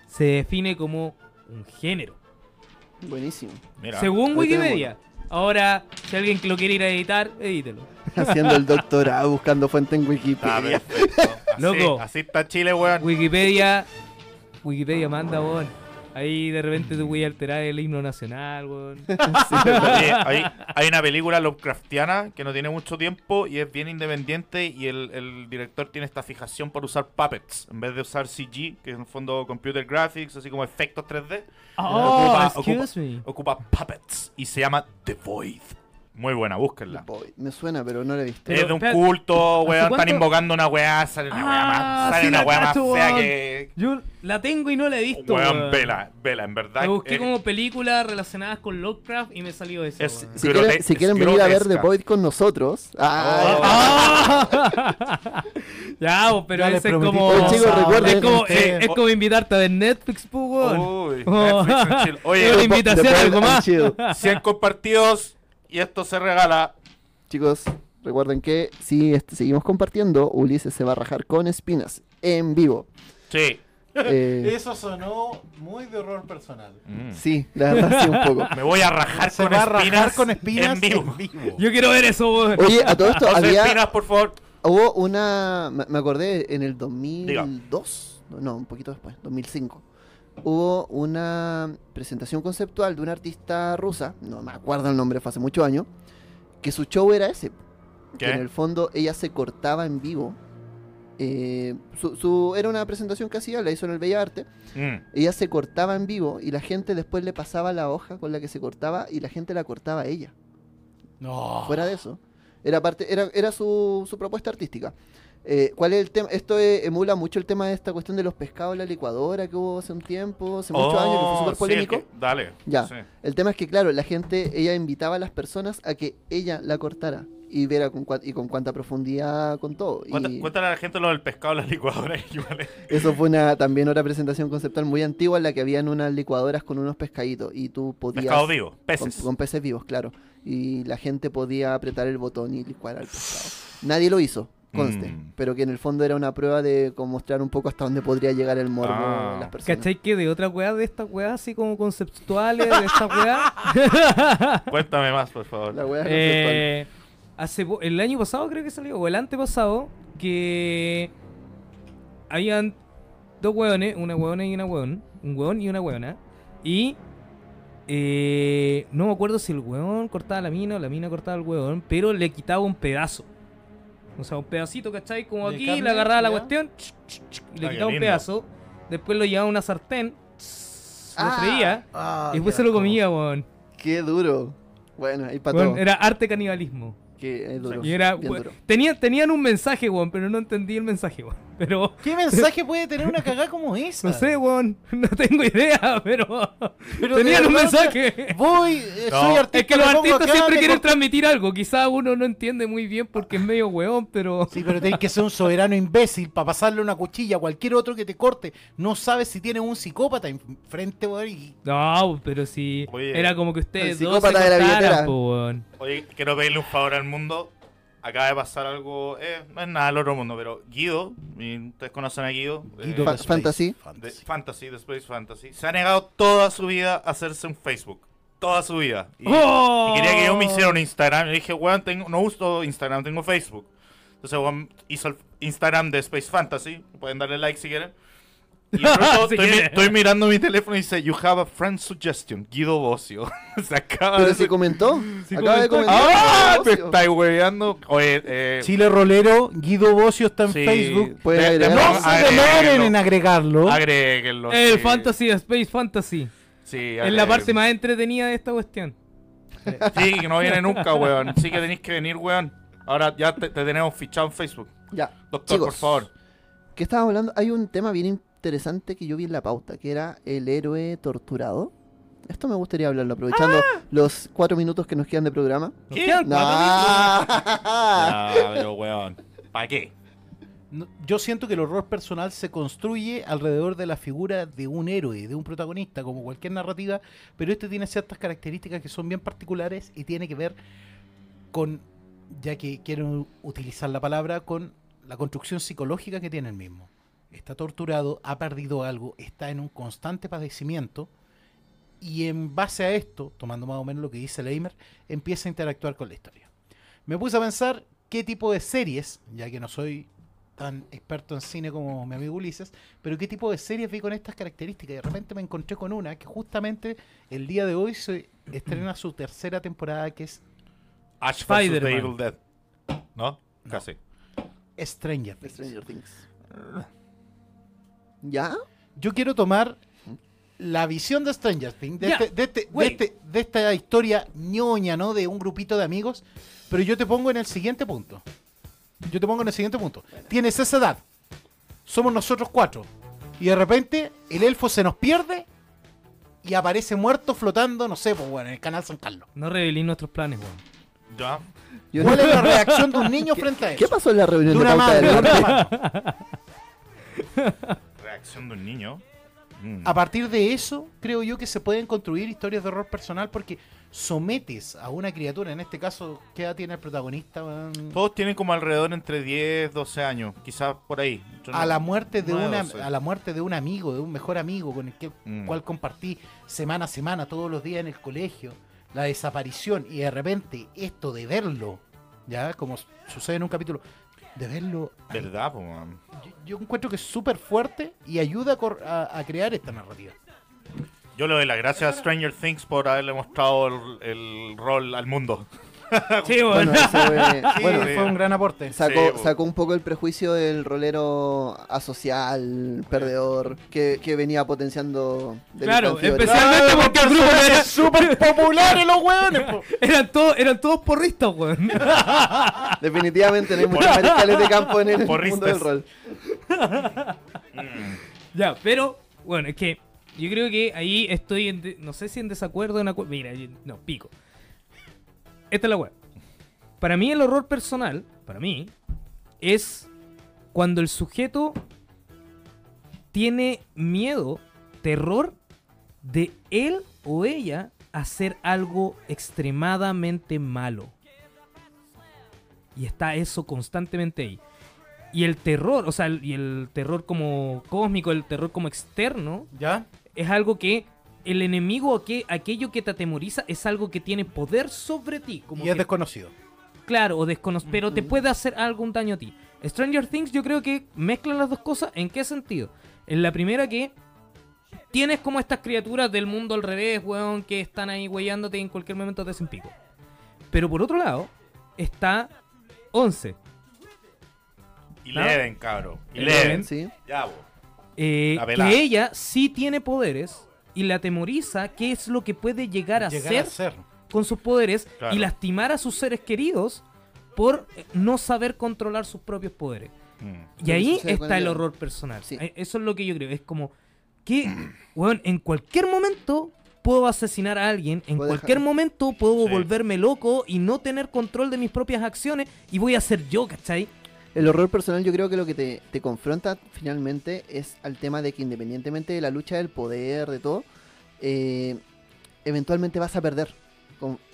se define como un género. Buenísimo. Mira, Según Wikipedia. Ahora, si alguien lo quiere ir a editar, edítelo. Haciendo el doctorado, buscando fuente en está Wikipedia. perfecto. Así, Loco. así está Chile, weón. Wikipedia. Wikipedia manda, weón. Ahí de repente te voy a alterar el himno nacional, weón. Oye, hay, hay una película Lovecraftiana que no tiene mucho tiempo y es bien independiente y el, el director tiene esta fijación por usar puppets en vez de usar CG, que es en el fondo computer graphics, así como efectos 3D. Oh, Ocupa- excuse me. Ocupa puppets y se llama The Void. Muy buena, búsquenla. Boy, Me suena, pero no la he visto. Es de un culto, weón. Están invocando una weá, sale una weá Ah, más, sale sí una weá más cacho, fea weón. que. Yo la tengo y no la he visto, Weón, weón. vela, vela, en verdad. Me busqué eh, como películas relacionadas con Lovecraft y me salió eso. Es- weón. Si quieren, si quieren es venir a ver The. Void con nosotros. Ah, ¡Ah! ya, pero Ya ese es como. Oye, chicos, recuerden- es, como, Ustedes- es, es como invitarte a ver Netflix, pues, weón. Uy, Oh. Netflix Oye, una invitación, algo más. Chill. 100 compartidos y esto se regala. Chicos, recuerden que si este- seguimos compartiendo, Ulises se va a rajar con espinas en vivo. Sí. Eh, Eso sonó muy de horror personal. Mm. sí, la verdad sí un poco. Me voy a rajar Se con va a espinas, rajar con espinas en vivo. Yo quiero ver eso. Oye, a todo esto había espinas, por favor. hubo una, me acordé en el 2002, no, no, un poquito después, 2005. Hubo una presentación conceptual de una artista rusa, no me acuerdo el nombre, fue hace muchos años, que su show era ese. Que en el fondo ella se cortaba en vivo. eh, su, su- era una presentación que hacía, la hizo en el Bella Arte. Mm. Ella se cortaba en vivo y la gente después le pasaba la hoja con la que se cortaba y la gente la cortaba a ella. No. Fuera de eso, era parte, era, era su, su propuesta artística. Eh, ¿Cuál es el tema? Esto eh, emula mucho el tema de esta cuestión de los pescados en la licuadora que hubo hace un tiempo, hace muchos años, que fue Oh, súper sí, polémico. es que- dale. Ya. sí. El tema es que, claro, la gente, ella invitaba a las personas a que ella la cortara y viera con, cua- y con cuánta profundidad con todo. Y Cuéntale a la gente lo del pescado en la licuadora. igual es- eso fue una, también otra presentación conceptual muy antigua en la que habían unas licuadoras con unos pescaditos y tú podías... Pescado vivo, Con, peces. con peces vivos, claro. Y la gente podía apretar el botón y licuar al pescado. Nadie lo hizo, conste. Mm. Pero que en el fondo era una prueba de como mostrar un poco hasta dónde podría llegar el morbo Ah. de las personas. ¿Cachai que de otra weá de estas weas así como conceptuales de esta weá? Cuéntame más, por favor. La wea Eh, hace el año pasado creo que salió, o el antepasado, que habían dos hueones, una hueona y una hueón, un hueón y una hueona, y eh, no me acuerdo si el hueón cortaba la mina o la mina cortaba el hueón, pero le quitaba un pedazo. O sea, un pedacito, ¿cachai? Como ¿De aquí, carne? le agarraba la ¿Ya? cuestión, ch, ch, ch, y le Ah, quitaba un lindo. pedazo, después lo llevaba a una sartén, lo Ah. freía, Ah, y después se lo comía, weón. Qué duro. Bueno, ahí para todo. Era arte canibalismo. Qué es duro. Y era, bien we- duro. tenían, tenían un mensaje, weón, pero no entendí el mensaje, weón. Pero, ¿Qué mensaje puede tener una cagada como esa? no sé, weón, no tengo idea, pero, Pero tenían un mensaje. Voy, eh, No. soy artista. Es que los artistas acá, siempre quieren corto- transmitir algo. Quizá uno no entiende muy bien porque es medio weón, pero... Sí, pero tenés que ser un soberano imbécil para pasarle una cuchilla a cualquier otro que te corte. No sabes si tienes un psicópata enfrente, weón. Y... No, pero si Oye. era como que El ustedes dos se psicópata de la cortaran, po, weón. Oye, quiero pedirle un favor al mundo. Acaba de pasar algo, eh, no es nada del otro mundo, pero Guido, y ustedes conocen a Guido, eh, Guido Fa- fantasy. de Fantasy, de Space Fantasy, se ha negado toda su vida a hacerse un Facebook. toda su vida. Y, ¡Oh! y quería que yo me hiciera un Instagram. Y dije, weón, tengo, no uso Instagram, tengo Facebook. Entonces, weón, hizo el Instagram de Space Fantasy. Pueden darle like si quieren. Y Si estoy, mirando mi teléfono y dice, You have a friend suggestion, Guido Bocio. Se acaba Pero de si comentó. Sí Acaba de comentar. ¡Ah! Te estáis hueveando. Oye, eh. Chile Rolero, Guido Bocio está en sí, Facebook. No se demoren en agregarlo. Agréguenlo. El sí. Fantasy, Space Fantasy. Sí, Es la parte más entretenida de esta cuestión. Sí, que no viene nunca, weón. Sí que tenéis que venir, weón. Ahora ya te, te tenemos fichado en Facebook. Ya. Doctor, Chicos, por favor. ¿Qué estábamos hablando? Hay un tema bien interesante que yo vi en la pauta, que era el héroe torturado. Esto me gustaría hablarlo, aprovechando Ah. los cuatro minutos que nos quedan de programa. Quedan cuatro Nah. Ah, pero weón. ¿Para qué? No, Yo siento que el horror personal se construye alrededor de la figura de un héroe, de un protagonista, como cualquier narrativa, pero este tiene ciertas características que son bien particulares y tiene que ver con, ya que quiero utilizar la palabra, con la construcción psicológica que tiene el mismo. Está torturado, ha perdido algo, está en un constante padecimiento y en base a esto, tomando más o menos lo que dice Leimer, empieza a interactuar con la historia. Me puse a pensar qué tipo de series, ya que no soy tan experto en cine como mi amigo Ulises, pero qué tipo de series vi con estas características. Y de repente me encontré con una que justamente el día de hoy se estrena su tercera temporada, que es Ash Spider-Man. Evil Dead. ¿No? Casi. Stranger Things. Stranger Things. ¿Ya? Yo quiero tomar la visión de Stranger Things, de, Ya, este- de este- de este- de esta historia ñoña, ¿no? De un grupito de amigos, pero yo te pongo en el siguiente punto. Yo te pongo en el siguiente punto. Tienes esa edad. Somos nosotros cuatro. Y de repente el elfo se nos pierde y aparece muerto flotando, no sé, pues bueno, en el canal San Carlos. No revelí nuestros planes, weón. Ya. Yo ¿Cuál no- es la reacción de un niño frente a eso? ¿Qué pasó en la reunión De de, una pauta madre, del de. Reacción de un niño. Mm. A partir de eso, creo yo que se pueden construir historias de horror personal porque sometes a una criatura, en este caso, ¿qué edad tiene el protagonista? Todos tienen como alrededor entre 10, 12 años. Quizás por ahí. Yo A no- la muerte de una, a la muerte de un amigo, de un mejor amigo con el que, Mm. cual compartí semana a semana, todos los días en el colegio, la desaparición y de repente esto de verlo, ya como sucede en un capítulo, de verlo, ¿Verdad, po, man? yo, yo encuentro que es súper fuerte y ayuda a a, a crear esta narrativa. Yo le doy las gracias a Stranger Things por haberle mostrado el, el rol al mundo. Sí. Bueno, ese fue- Sí, bueno, fue un gran aporte. sacó, Sí, po. sacó un poco el prejuicio del rolero asocial, perdedor, que, que venía potenciando. de Claro, especialmente porque el grupo era súper populares los hueones. po. eran todos, eran todos porristas, weón. Definitivamente no hay muchos mariscales de campo en el Porristas. mundo del rol. Ya, pero, bueno, es que yo creo que ahí estoy en. de- no sé si en desacuerdo, en acuerdo. Mira, no, pico. Esta es la weá. Para mí, el horror personal, para mí, es cuando el sujeto tiene miedo, terror de él o ella hacer algo extremadamente malo. Y está eso constantemente ahí. Y el terror, o sea, el- y el terror como cósmico, el terror como externo, ¿Ya? es algo que el enemigo, aqu- aquello que te atemoriza, es algo que tiene poder sobre ti. Como Y es que- desconocido. Claro, o descono- pero te puede hacer algún daño a ti. Stranger Things yo creo que mezclan las dos cosas. ¿En qué sentido? En la primera que tienes como estas criaturas del mundo al revés, weón, que están ahí weyándote y en cualquier momento te hacen pico. Pero por otro lado, está 11. Y ¿Ah? Leven, cabro. Y Eleven. Leven. Sí. Ya, eh, que ella sí tiene poderes y la atemoriza qué es lo que puede llegar a Llegar ser a ser. con sus poderes Claro. y lastimar a sus seres queridos por eh, no saber controlar sus propios poderes. Mm. Y ahí está el horror personal. Sí. Eh, Eso es lo que yo creo. Es como que, weón, en cualquier momento puedo asesinar a alguien, en Puedo cualquier dejar- momento puedo Sí. volverme loco y no tener control de mis propias acciones y voy a ser yo, ¿cachai? El horror personal yo creo que lo que te, te confronta finalmente es al tema de que independientemente de la lucha del poder, de todo, eh, eventualmente vas a perder.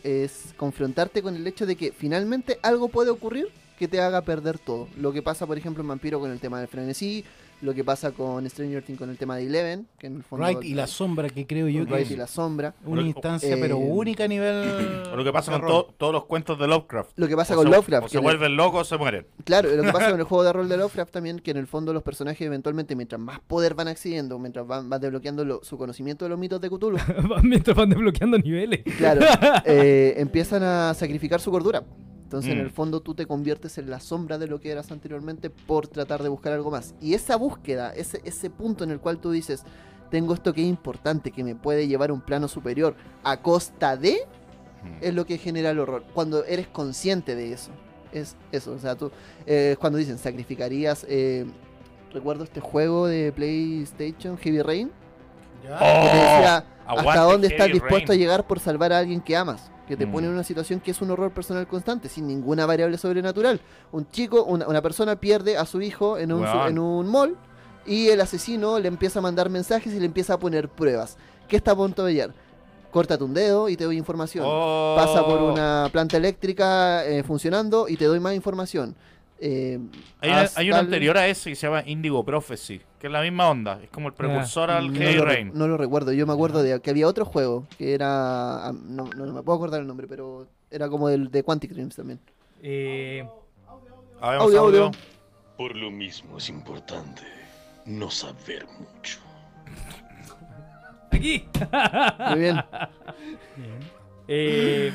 Es confrontarte con el hecho de que finalmente algo puede ocurrir que te haga perder todo. Lo que pasa, por ejemplo, en Vampiro con el tema del frenesí, lo que pasa con Stranger Things con el tema de Eleven, que en el fondo... Right y la sombra, que creo yo que Right es y la sombra. una Lo- instancia, eh, pero única a nivel. O lo que pasa con to- todos los cuentos de Lovecraft. Lo que pasa O con se- Lovecraft. O que se en el- vuelven locos o se mueren. Claro, lo que pasa con el juego de rol de Lovecraft también, que en el fondo los personajes eventualmente, mientras más poder van accediendo, mientras van, van desbloqueando lo- su conocimiento de los mitos de Cthulhu, Mientras van desbloqueando niveles. claro, eh, empiezan a sacrificar su cordura. Entonces, en Mm. el fondo, tú te conviertes en la sombra de lo que eras anteriormente por tratar de buscar algo más. Y esa búsqueda, ese, ese punto en el cual tú dices, tengo esto que es importante, que me puede llevar a un plano superior a costa de, es lo que genera el horror. Cuando eres consciente de eso. Es eso. O sea, tú. eh, cuando dicen sacrificarías. eh, recuerdo este juego de PlayStation, Heavy Rain. Ya. Que te decía hasta Oh, dónde estás dispuesto Rain. a llegar por salvar a alguien que amas. Que te Mm. pone en una situación que es un horror personal constante, sin ninguna variable sobrenatural. Un chico, una, una persona pierde a su hijo en un, su- en un mall y el asesino le empieza a mandar mensajes y le empieza a poner pruebas. ¿Qué está a punto de hallar? Córtate un dedo y te doy información Oh. pasa por una planta eléctrica eh, funcionando y te doy más información. Eh, Hay, una, haz hay una anterior a ese que se llama Indigo Prophecy, que es la misma onda. Es como el precursor al no Heavy Rain. no lo recuerdo, yo me acuerdo de que había otro juego que era. No, no, no me puedo acordar el nombre, pero era como el de Quantic Dreams también. Eh, Audio, audio. audio. Por lo mismo es importante no saber mucho. aquí. Muy bien. Eh,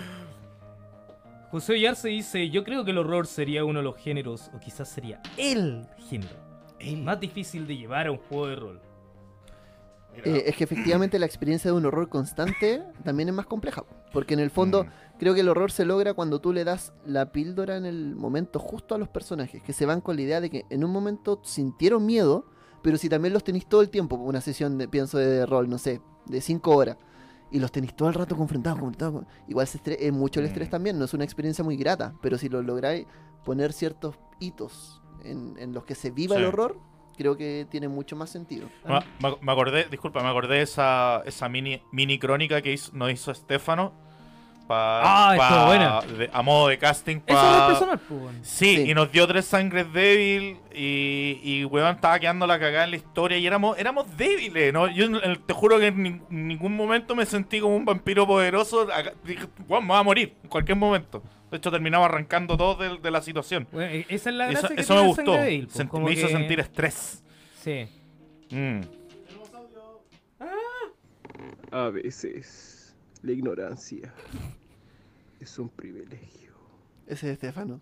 José Ollarse dice, yo creo que el horror sería uno de los géneros, o quizás sería el género, más difícil de llevar a un juego de rol. Eh, es que efectivamente la experiencia de un horror constante también es más compleja. Porque en el fondo, Mm. creo que el horror se logra cuando tú le das la píldora en el momento justo a los personajes, que se van con la idea de que en un momento sintieron miedo, pero si también los tenéis todo el tiempo, una sesión de, pienso, de rol, no sé, de 5 horas, y los tenéis todo el rato confrontados, confrontados, con- igual se estre- es mucho el estrés Mm. también, no es una experiencia muy grata, pero si lo lográis poner ciertos hitos en, en los que se viva el horror, creo que tiene mucho más sentido. Me, acordé, disculpa, me acordé de esa, esa mini, mini crónica que hizo, nos hizo Estefano. Pa, Ah, estuvo buena. de- a modo de casting. Eso pa- es personal, pues. bueno. Sí, Sí. y nos dio tres sangres débil y, y weón estaba quedando la cagada en la historia y éramos, éramos débiles, ¿no? Yo eh, te juro que en nin- ningún momento me sentí como un vampiro poderoso. Acá- Dije, weón, me voy a morir en cualquier momento. De hecho, terminaba arrancando todo de, de la situación. Bueno, e- esa es la Eso, gracia que eso me gustó. Débil, pues, Sent- me hizo que- sentir estrés. Sí. Mm. A veces la ignorancia es un privilegio. Ese es Estefano.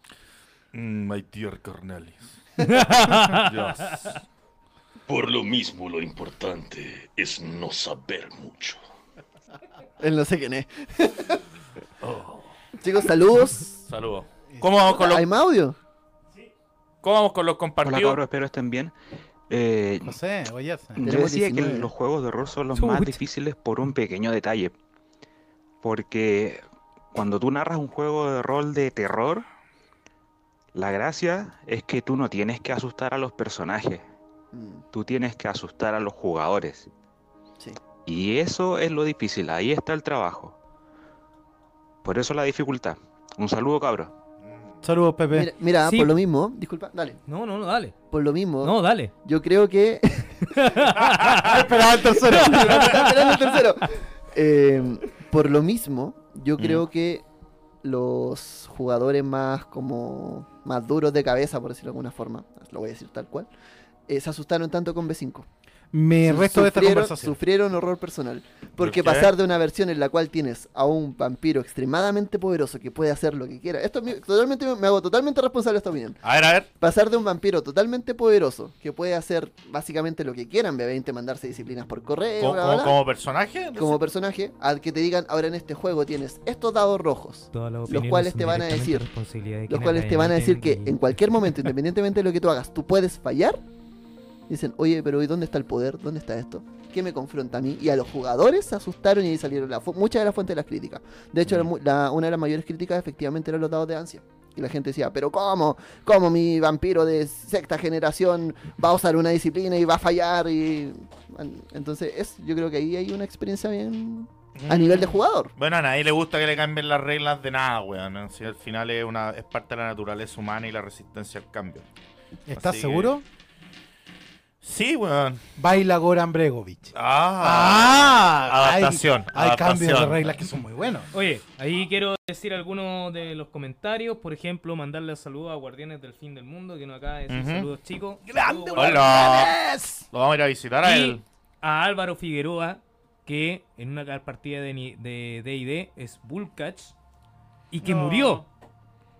Mm, my dear Cornelis. Yes. Por lo mismo lo importante es no saber mucho. Él no sé quién es. Chicos, saludos. Saludos. ¿Cómo vamos con los, ¿Hay más audio? cómo vamos con los Hola compartidos? cabros, espero estén bien. Eh, José, oye. yo decía 19. que los juegos de horror son los más difíciles por un pequeño detalle. Porque cuando tú narras un juego de rol de terror, la gracia es que tú no tienes que asustar a los personajes, Mm, tú tienes que asustar a los jugadores. Sí. Y eso es lo difícil, ahí está el trabajo. Por eso la dificultad. Un saludo cabros. Saludos, Pepe. Mira, mira, Sí. por lo mismo, disculpa, dale. No, no, no, dale. Por lo mismo, No, dale. yo creo que. Esperaba el tercero. Esperando el tercero. Eh, por lo mismo, yo Mm. creo que los jugadores más como más duros de cabeza, por decirlo de alguna forma, lo voy a decir tal cual, eh, se asustaron tanto con B5. Me Su- resto de esta conversación. Sufrieron horror personal. Porque pasar de una versión en la cual tienes a un vampiro extremadamente poderoso que puede hacer lo que quiera. Esto es mi- totalmente, me hago totalmente responsable de esta opinión. A ver, a ver. Pasar de un vampiro totalmente poderoso que puede hacer básicamente lo que quieran, B20, mandarse disciplinas por correo, ¿Como, bla, como- bla, bla, como personaje? como personaje, al que te digan ahora en este juego tienes estos dados rojos. Los cuales te van a decir- de Los cuales te van a decir que en cualquier momento, independientemente de lo que tú hagas, tú puedes fallar. Dicen, oye, pero ¿y dónde está el poder? ¿Dónde está esto? ¿Qué me confronta a mí? Y a los jugadores se asustaron y ahí salieron la muchas de las fuentes de las críticas. De hecho, la la- una de las mayores críticas efectivamente eran los dados de ansia. Y la gente decía, pero ¿cómo? ¿Cómo mi vampiro de sexta generación va a usar una disciplina y va a fallar? Y Entonces, es, yo creo que ahí hay una experiencia bien a nivel de jugador. Bueno, a nadie le gusta que le cambien las reglas de nada, weón. ¿no? Si al final es, una, es parte de la naturaleza humana y la resistencia al cambio. ¿Estás Así que- seguro? Sí, weón. Baila Goran Bregovic. Ah, adaptación. Hay, hay cambios de reglas que son muy buenos. Oye, ahí quiero decir algunos de los comentarios. Por ejemplo, mandarle saludos a Guardianes del Fin del Mundo, que nos acaba de decir Ujú. saludos chicos. ¡Grande, Saludos, Hola. Lo vamos a ir a visitar a Y él. a Álvaro Figueroa, que en una partida de ni- de D&D es Bullcatch y que No. murió.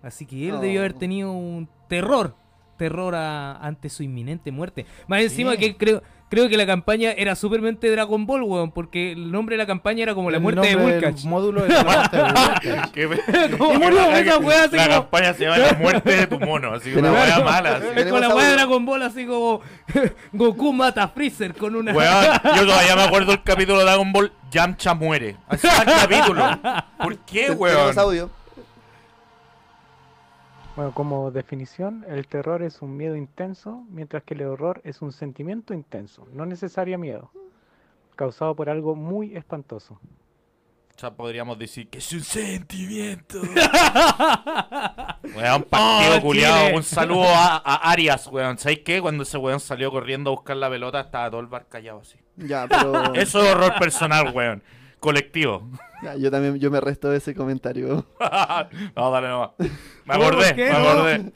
Así que él No. debió haber tenido un terror, terror a- ante su inminente muerte. Más encima que creo creo que la campaña era supermente Dragon Ball, weón, porque el nombre de la campaña era como la El muerte de Bullcatch. módulo de la muerte de qué murió esa weá así La como- campaña se llama La muerte de tu mono, así una weá mala. así. Es con la weá de. Dragon Ball así como Goku mata a Freezer con una... Weón, yo todavía me acuerdo del capítulo de Dragon Ball Yamcha muere. Así el capítulo. ¿Por qué, weón? audio. Bueno, como definición, el terror es un miedo intenso, mientras que el horror es un sentimiento intenso, no necesario miedo, causado por algo muy espantoso. Ya podríamos decir que es un sentimiento. weón, partido Oh, culiado. Un saludo a, a Arias, weón. ¿Sabes qué? Cuando ese weón salió corriendo a buscar la pelota, estaba todo el bar callado así. Ya, pero. Eso es horror personal, weón. Colectivo. Ya, yo también yo me resto de ese comentario. no, dale nomás. Me acordé, ¿por qué me no? acordé.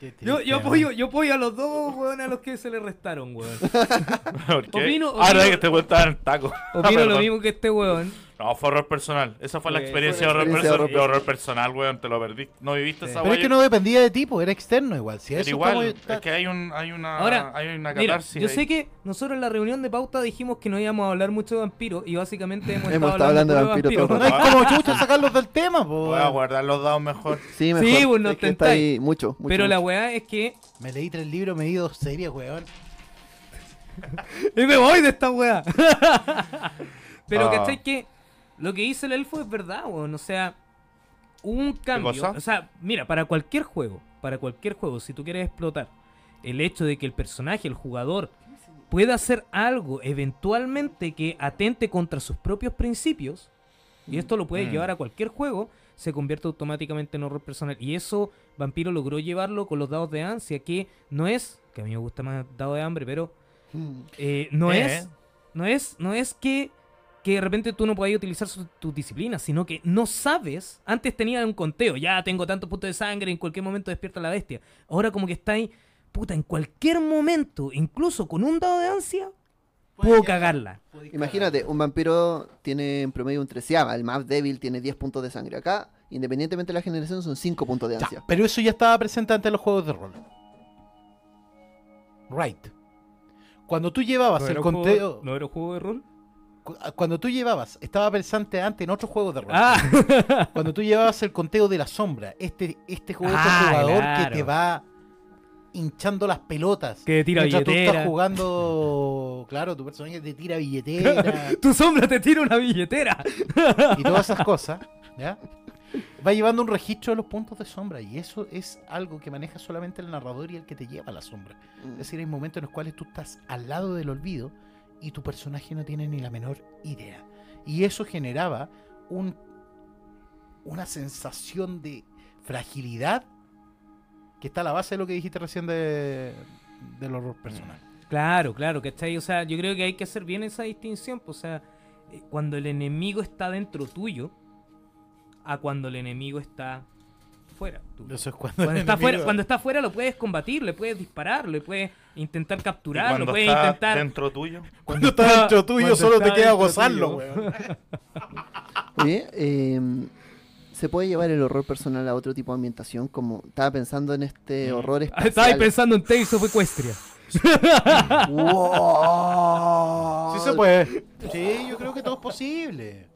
Yo, apoyo, yo apoyo a los dos, weón, a los que se le restaron, weón. ¿Por qué? Opino- ah, no, opino- es que este weón estaba en el taco. Opino lo Perdón. mismo que este weón. No, fue horror personal. Esa fue la experiencia fue horror de personal. horror Y horror personal, weón, te lo perdí. ¿No viviste esa Pero es que no dependía de tipo, era externo igual. Si igual, es que hay, un, hay, una, Ahora, hay una Mira, catarsis yo ahí. sé que nosotros en la reunión de pauta dijimos que no íbamos a hablar mucho de vampiros y básicamente hemos, Hemos estado hablando de vampiros todo No hay como chucha sacarlos del tema, po. Voy a guardar los dados mejor. Sí, mejor. Sí, pues, nos es que está tentáis. ahí mucho, mucho. Pero la weá es que... Me leí tres libros, me di dos series, weón. Y me voy de esta weá. Pero Ah. ¿cachai? Que lo que dice el elfo es verdad, weón. O sea, un cambio. cosa? O sea, mira, para cualquier juego, para cualquier juego, si tú quieres explotar el hecho de que el personaje, el jugador, pueda hacer algo eventualmente que atente contra sus propios principios, y esto lo puede Mm. llevar a cualquier juego, se convierte automáticamente en horror personal. Y eso Vampiro logró llevarlo con los dados de ansia, que no es, que a mí me gusta más dado de hambre, pero Mm. eh, no Eh. es no es no es que que de repente tú no puedas utilizar su- tus disciplinas, sino que no sabes. Antes tenía un conteo, ya tengo tantos puntos de sangre, en cualquier momento despierta la bestia. Ahora como que está ahí, puta, en cualquier momento, incluso con un dado de ansia, puedo cagarla. Imagínate, un vampiro tiene en promedio un treceava, el más débil tiene 10 puntos de sangre. Acá, independientemente de la generación, son 5 puntos de Ya, ansia. pero eso ya estaba presente ante los juegos de rol. Right. Cuando tú llevabas ¿No el juego- conteo. ¿No era un juego de rol? Cu- Cuando tú llevabas, estaba presente antes en otros juegos de rol. Ah, Cuando tú llevabas el conteo de la sombra, este, este juego Ah, este jugador claro. que te va hinchando las pelotas. Que tira Mientras tú billetera. estás jugando, claro, tu personaje te tira billetera tu sombra te tira una billetera. y todas esas cosas, ¿ya? Va llevando un registro de los puntos de sombra y eso es algo que maneja solamente el narrador y el que te lleva a la sombra. Es decir, hay momentos en los cuales tú estás al lado del olvido y tu personaje no tiene ni la menor idea. Y eso generaba un, una sensación de fragilidad que está a la base de lo que dijiste recién de, del horror personal. Claro, claro, ¿cachai? O sea, yo creo que hay que hacer bien esa distinción. pues, o sea, eh, cuando el enemigo está dentro tuyo, a cuando el enemigo está fuera. Eso es cuando, Cuando está, fuera, cuando está fuera lo puedes combatir, le puedes disparar, le puedes intentar capturar, lo cuando puedes está intentar... dentro tuyo. Cuando está dentro tuyo cuando solo te queda gozarlo, weón. Oye, eh, ¿se puede llevar el horror personal a otro tipo de ambientación? Como estaba pensando en este horror Ah, Estaba espacial. pensando en Tales of Equestria. ¡Wow! Sí se puede. Sí, yo creo que todo es posible.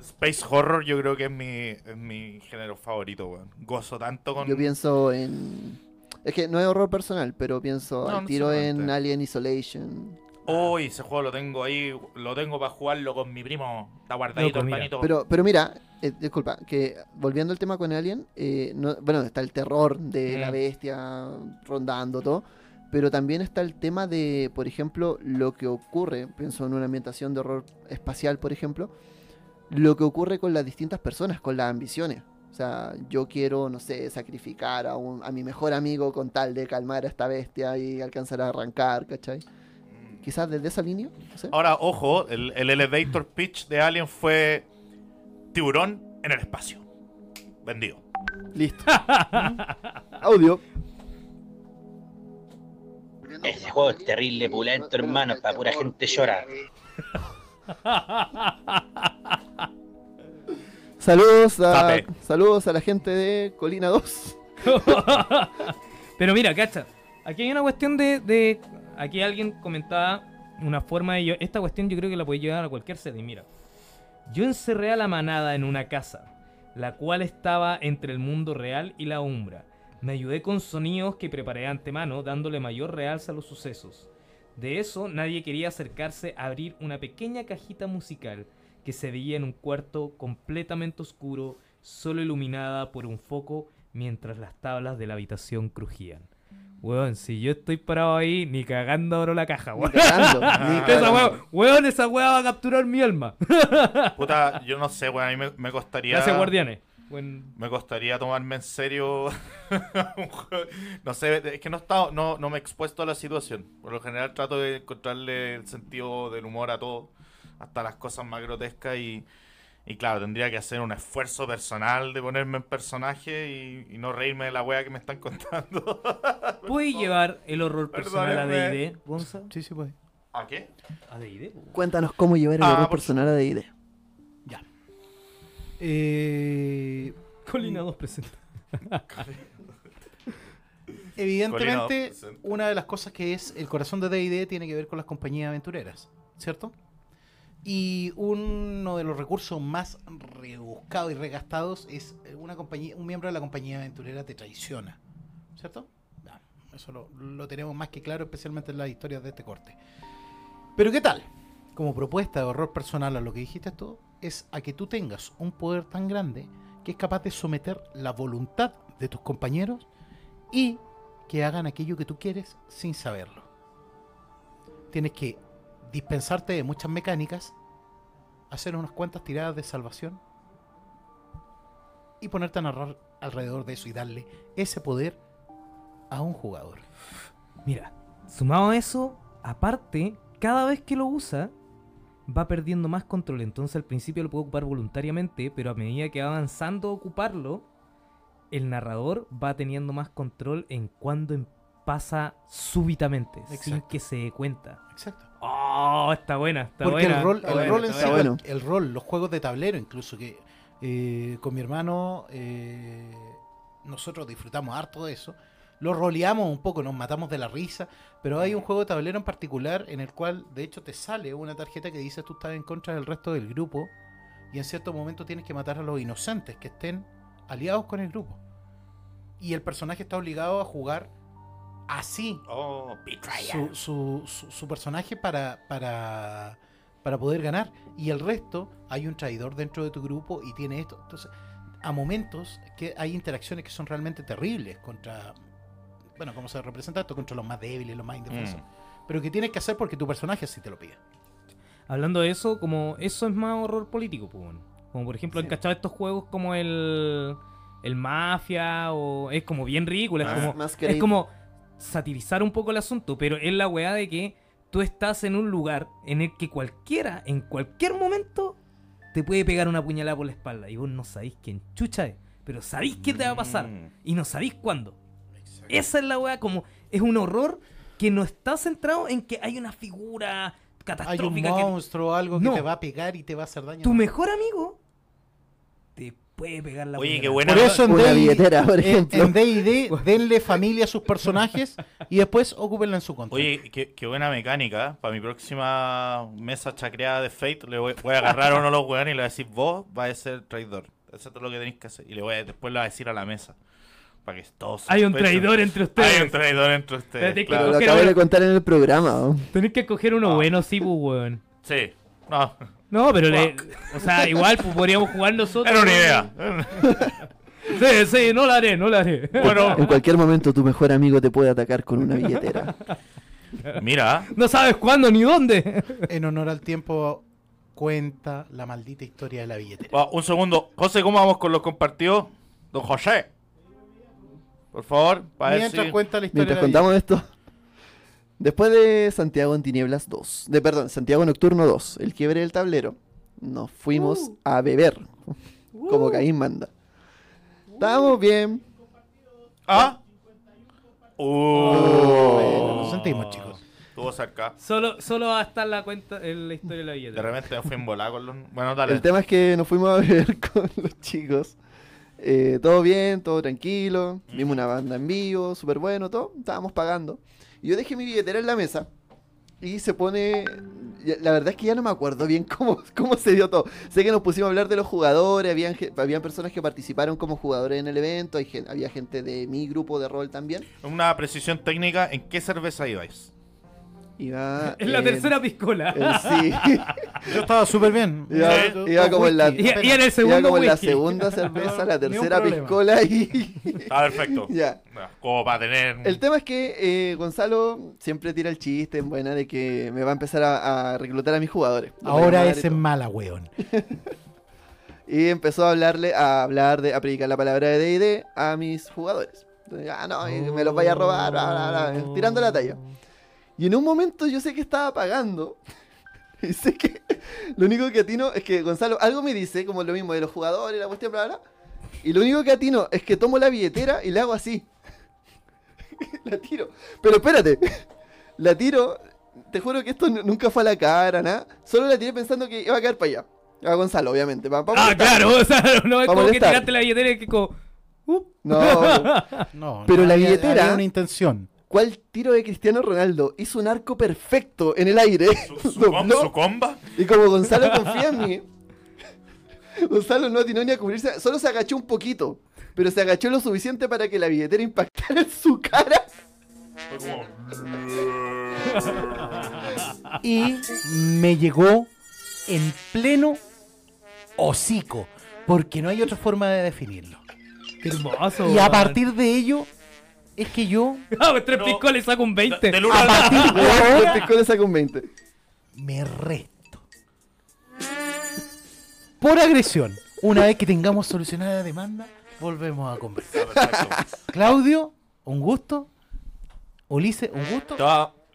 Space Horror yo creo que es mi, es mi género favorito, weón. Gozo tanto con... Yo pienso en... Es que no es horror personal, pero pienso No, al no tiro en. Alien Isolation. Uy, ese juego lo tengo ahí, lo tengo para jugarlo con mi primo. Está guardadito Loco, el. Pero, pero mira, eh, disculpa, que volviendo al tema con Alien, eh, no- bueno, está el terror de la Mm. bestia rondando todo, pero también está el tema de, por ejemplo, lo que ocurre, pienso en una ambientación de horror espacial, por ejemplo, lo que ocurre con las distintas personas, con las ambiciones. O sea, yo quiero, no sé, sacrificar a, un, a mi mejor amigo con tal de calmar a esta bestia y alcanzar a arrancar, ¿cachai? Quizás desde esa línea. no sé. Ahora, ojo, el, el elevator pitch de Alien fue tiburón en el espacio. Vendido. Listo. Audio. Ese juego es terrible, pulento, hermano, para pura gente llorar. Saludos a, saludos a la gente de Colina 2. Pero mira, cacha. Aquí hay una cuestión de, de- Aquí alguien comentaba una forma de... yo- Esta cuestión yo creo que la puede llevar a cualquier setting. Mira. Yo encerré a la manada en una casa, la cual estaba entre el mundo real y la umbra. Me ayudé con sonidos que preparé de antemano, dándole mayor realza a los sucesos. De eso nadie quería acercarse a abrir una pequeña cajita musical que se veía en un cuarto completamente oscuro, solo iluminada por un foco mientras las tablas de la habitación crujían. Weón, si yo estoy parado ahí, ni cagando abro la caja, weón. cagando, ni esa weón, weón, esa weá va a capturar mi alma. Puta, yo no sé, weón, a mí me, me costaría... Gracias, guardianes. Buen- Me costaría tomarme en serio un juego. No sé, es que no, he estado, no, no me he expuesto a la situación. Por lo general trato de encontrarle el sentido del humor a todo, hasta las cosas más grotescas y, y claro, tendría que hacer un esfuerzo personal de ponerme en personaje y, y no reírme de la wea que me están contando. ¿Puedes llevar el horror personal a. D&D, Gonza? Sí, sí puede. ¿A qué? ¿A D&D? Cuéntanos cómo llevar el Ah, horror personal a D&D. Eh, Colina 2 presenta. Evidentemente, Colina una de las cosas que es el corazón de D&D tiene que ver con las compañías aventureras, ¿cierto? Y uno de los recursos más rebuscados y regastados es eh, una compañía, un miembro de la compañía aventurera te traiciona, ¿cierto? Eso lo, lo tenemos más que claro, especialmente en las historias de este corte. Pero ¿qué tal? Como propuesta de horror personal a lo que dijiste tú, es a que tú tengas un poder tan grande que es capaz de someter la voluntad de tus compañeros y que hagan aquello que tú quieres sin saberlo. Tienes que dispensarte de muchas mecánicas, hacer unas cuantas tiradas de salvación y ponerte a narrar alrededor de eso y darle ese poder a un jugador. Mira, sumado a eso, aparte, cada vez que lo usa, va perdiendo más control. Entonces al principio lo puede ocupar voluntariamente, pero a medida que va avanzando a ocuparlo, el narrador va teniendo más control en cuando em- pasa súbitamente, sin que se dé cuenta. Exacto. Oh, está buena, está Porque buena. el rol, el buena, rol en sí, el rol, los juegos de tablero, incluso que eh, con mi hermano eh, nosotros disfrutamos harto de eso. Lo roleamos un poco, nos matamos de la risa, pero hay un juego de tablero en particular en el cual, de hecho, te sale una tarjeta que dice tú estás en contra del resto del grupo y en cierto momento tienes que matar a los inocentes que estén aliados con el grupo. Y el personaje está obligado a jugar así Oh, su, su, su- su personaje para, para, para poder ganar. Y el resto, hay un traidor dentro de tu grupo y tiene esto. Entonces, a momentos que hay interacciones que son realmente terribles contra, bueno, como se representa esto, contra los más débiles, los más indefensos. Pero que tienes que hacer porque tu personaje así te lo pide. Hablando de eso, como eso es más horror político, pues, bueno. Como por ejemplo, Sí. han cachado estos juegos como el. El Mafia, o. Es como bien ridículo, es Ah. como. Es como satirizar un poco el asunto, pero es la weá de que tú estás en un lugar en el que cualquiera, en cualquier momento, te puede pegar una puñalada por la espalda. Y vos no sabéis quién chucha es, pero sabéis qué te va a pasar. Mm. Y no sabéis cuándo. Esa es la weá, como. Es un horror que no está centrado en que hay una figura Hay un catastrófica que monstruo o algo que No. te va a pegar y te va a hacer daño. tu mejor amigo te puede pegar la Oye, qué buena. Por eso en Una D&D billetera, por en- ejemplo. En D&D, denle familia a sus personajes y después ocúpenla en su contra. Oye, qué, qué buena mecánica. Para mi próxima mesa chacreada de Fate, le voy, voy a agarrar a uno de los weones y le voy a decir, vos vas a ser traidor. Eso es todo lo que tenéis que hacer. Y le voy a, después le voy a decir a la mesa. Para que todos Hay un sospechen. traidor entre ustedes. Hay un traidor entre ustedes. Espérate que lo Coger acabo uno. de contar en el programa. ¿no? Tenés que escoger uno Ah. bueno, sí, pues, weón. Sí. No. No, pero le, o sea, igual pues, podríamos jugar nosotros. Era una idea. Sí, sí, no la haré, no la haré. Bueno, En cualquier momento tu mejor amigo te puede atacar con una billetera. mira. No sabes cuándo ni dónde. En honor al tiempo, cuenta la maldita historia de la billetera. Un segundo. José, ¿cómo vamos con los compartidos? Don José. Por favor, para Mientras si... cuenta la historia Mientras de contamos esto, Después de Santiago en Tinieblas 2, de perdón, Santiago Nocturno 2, el quiebre del tablero, nos fuimos Uh. a beber, como Caín manda. Estábamos bien. ¿Ah? Bueno, Uh. lo sentimos, chicos. Estuvo cerca. Solo, solo va a estar la cuenta en la historia de la De billetera. repente me fui en volar con los. Bueno, dale. El tema es que nos fuimos a beber con los chicos. Eh, todo bien, todo tranquilo. Vimos una banda en vivo, súper bueno, todo. Estábamos pagando. Y yo dejé mi billetera en la mesa. Y se pone. ya- La verdad es que ya no me acuerdo bien cómo, cómo se dio todo. Sé que nos pusimos a hablar de los jugadores. Habían, habían personas que participaron como jugadores en el evento. Hay había gente de mi grupo de rol también. Una precisión técnica: ¿en qué cerveza ibais? Iba. En la tercera piscola. en- sí. Yo estaba súper bien. Iba, Sí. iba como en la, Y- y en el iba segundo como en la segunda cerveza, la tercera piscola y. Está perfecto. ya. Como para tener. El tema es que eh, Gonzalo siempre tira el chiste en buena de que me va a empezar a, a reclutar a mis jugadores. Ahora es en mala, weón. Y empezó a hablarle, a hablar de, a predicar la palabra de D&D a mis jugadores. Entonces, ah, no, me los vaya a robar, bla, bla, bla, tirando la talla. Y en un momento yo sé que estaba pagando. Y sé que lo único que atino es que Gonzalo algo me dice, como lo mismo de los jugadores, la cuestión, bla, bla. bla, Y lo único que atino es que tomo la billetera y la hago así. la tiro. Pero espérate. La tiro. Te juro que esto nunca fue a la cara, nada. Solo la tiré pensando que iba a caer para allá. A Gonzalo, obviamente. pa- pa Ah, claro, o sea, no es Pa' como que tiraste la billetera y que como. uh. No, No, Pero no la había- billetera- había una intención. ¿Cuál tiro de Cristiano Ronaldo? Hizo un arco perfecto en el aire. ¿Su, su, dobló, su comba? Y como Gonzalo confía en mí, Gonzalo no atinó ni a cubrirse, solo se agachó un poquito, pero se agachó lo suficiente para que la billetera impactara en su cara. Fue como. Y me llegó en pleno hocico. Porque no hay otra forma de definirlo. Hermoso. Y a partir de ello, es que yo Ah, pues tres No. piscolas y saco un 20. Del uno a al- partir de ahora piscones saca un 20. me resto. Por agresión. Una vez que tengamos solucionada la demanda, volvemos a conversar. Claudio, un gusto. Ulises, un gusto.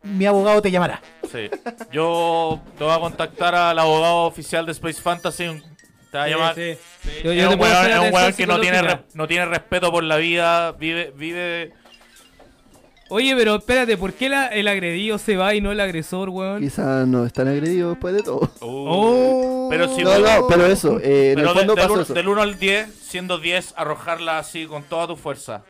Mi abogado te llamará. Sí. Yo te voy a contactar al abogado oficial de Space Fantasy. Te va a llamar. sí. Sí, Yo- es yo un weón, hacer es un atención weón que no tiene, no tiene respeto por la vida. Vive. vive Oye, pero espérate, ¿por qué la- el agredido se va y no el agresor, weón? Quizás no están agredidos después de todo. Oh. Pero si No, no, pero eso, eh, en Pero el de- fondo del, pasó uno- eso. del 1 al 10, siendo 10, arrojarla así con toda tu fuerza.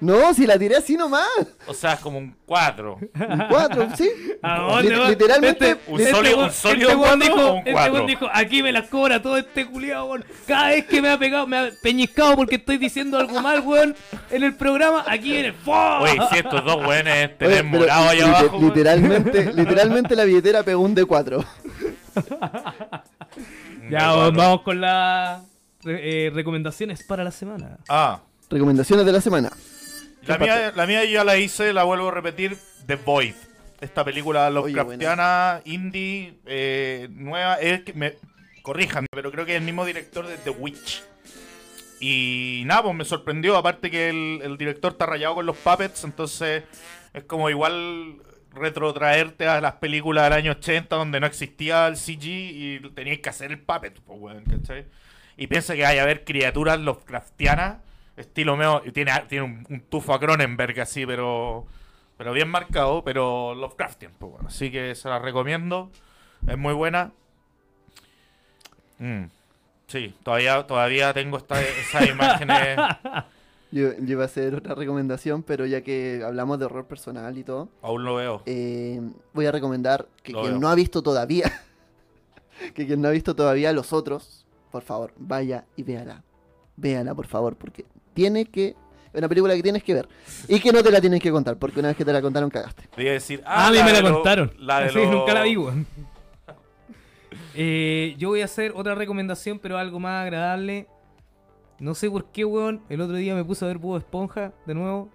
No, si la tiré así nomás. O sea, es como un 4. Un 4, sí. ¿A dónde va? literalmente. Este- Un este sólido- un sólido este weón dijo, o un este dijo, aquí me las cobra todo este culiado, weón. Cada vez que me ha pegado, me ha peñiscado porque estoy diciendo algo mal, weón, en el programa, aquí viene ¡fo! Oye, si estos dos weones Oye, pero morado abajo. weón. literalmente, literalmente la billetera pegó un D4. Ya, weón, vamos con las eh, recomendaciones para la semana. Ah, Recomendaciones de la semana. La ¿Qué mía, la mía ya la hice, la vuelvo a repetir. The Void. Esta película Lovecraftiana, indie, eh, nueva. Es que me, corríjanme, pero creo que es el mismo director de The Witch. Y nada, pues me sorprendió. Aparte que el, el director está rayado con los puppets, entonces es como igual retrotraerte a las películas del año 80 donde no existía el CG y tenías que hacer el puppet, pues, weón, ¿cachai? Y piensa que hay a ver criaturas Lovecraftianas, estilo medio. y Tiene, tiene un, un tufo a Cronenberg así, pero. Pero bien marcado, pero Lovecraftian, pues bueno. Así que se la recomiendo. Es muy buena. Mm. Sí, todavía, todavía tengo esta, esas imágenes. Yo, yo iba a hacer otra recomendación, pero ya que hablamos de horror personal y todo, Aún lo veo. eh, voy a recomendar que Lo quien veo. no ha visto todavía, que quien no ha visto todavía los otros, por favor, vaya y véala. Véala, por favor, porque tiene que... Es una película que tienes que ver. Y que no te la tienes que contar, porque una vez que te la contaron cagaste. Te iba a decir. Ah, a mí me de la lo- contaron. La de lo- nunca la vi, weón. Eh, yo voy a hacer otra recomendación, pero algo más agradable. No sé por qué, weón. El otro día me puse a ver Búho Esponja de nuevo.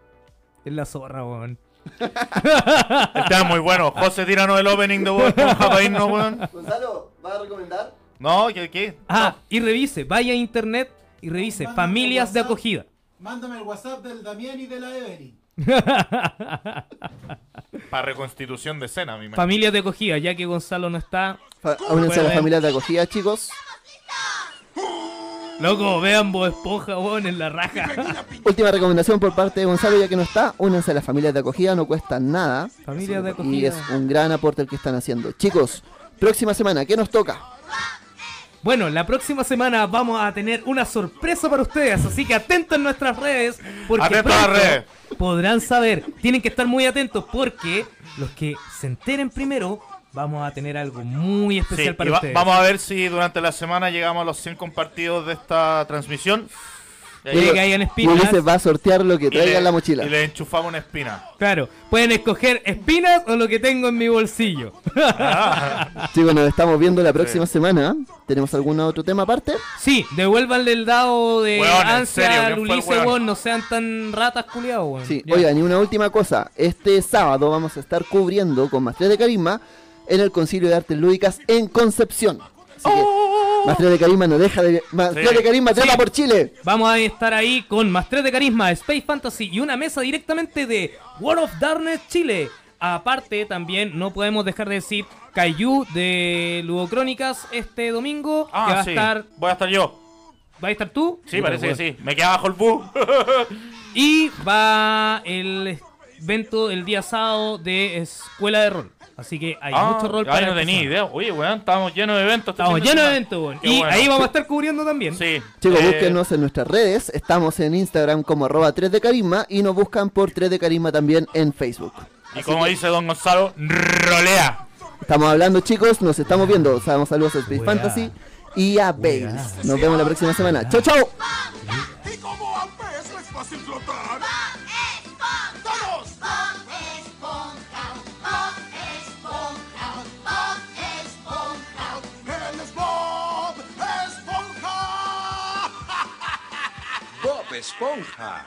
Es la zorra, weón. El tema es muy bueno. José, tíranos el opening de Bob Esponja para irnos, weón. Gonzalo, ¿vas a recomendar? No, ¿qué? qué? Ah, y revise, vaya a internet y revise familias de acogida. Mándame el WhatsApp del Damián y de la Evelyn. Para reconstitución de escena, mi Familias de acogida, ya que Gonzalo no está. Únense a las familias de acogida, chicos. Loco, vean vos esponja, weón, en la raja. Última recomendación por parte de Gonzalo, ya que no está. Únense a las familias de acogida, no cuesta nada. Familias de Y acogida. es un gran aporte el que están haciendo. Chicos, próxima semana, ¿qué nos toca? Bueno, la próxima semana vamos a tener una sorpresa para ustedes, así que atentos en nuestras redes, porque Atentos a redes. podrán saber, tienen que estar muy atentos, porque los que se enteren primero, vamos a tener algo muy especial Sí, para va- ustedes. vamos a ver si durante la semana llegamos a los 100 compartidos de esta transmisión. Y Puede que hayan espinas. Ulises va a sortear lo que y traiga le- en la mochila. Y le enchufamos una espina. Claro, pueden escoger espinas o lo que tengo en mi bolsillo. Chicos, nos estamos viendo la próxima semana. ¿Tenemos algún otro tema aparte? Sí, devuélvanle el dado de Weón, ansia al ¿quién fue el Ulises, weón? weón, no sean tan ratas culiados, weón. Sí, Ya. oigan, y una última cosa. Este sábado vamos a estar cubriendo con Maestría de Carisma en el Concilio de Artes Lúdicas en Concepción. Así que Maestría de Carisma no deja de... Sí. de Carisma, Sí. por Chile. Vamos a estar ahí con más 3 de carisma, Space Fantasy y una mesa directamente de World of Darkness Chile. Aparte, también no podemos dejar de decir Kaiju de Ludocrónicas este domingo. Ah, que va sí. a estar. Voy a estar yo. ¿Va a estar tú? Sí, parece que sí. Me queda bajo el bus. Y va el evento el día sábado de Escuela de Rol. Así que hay Ah, mucho rol ay, para no tenía idea. Oye, weón, estamos llenos de eventos. Estamos llenos de eventos, weón. Y bueno. ahí vamos a estar cubriendo también. Sí. Chicos, Eh, búsquenos en nuestras redes. Estamos en Instagram como arroba 3 de Carisma y nos buscan por 3 de Carisma también en Facebook. Y como dice Don Gonzalo, rolea. Estamos hablando, chicos. Nos estamos viendo. Damos saludos a Space. Fantasy y a Bales. Nos vemos la próxima semana. Chau, chau. Esponja.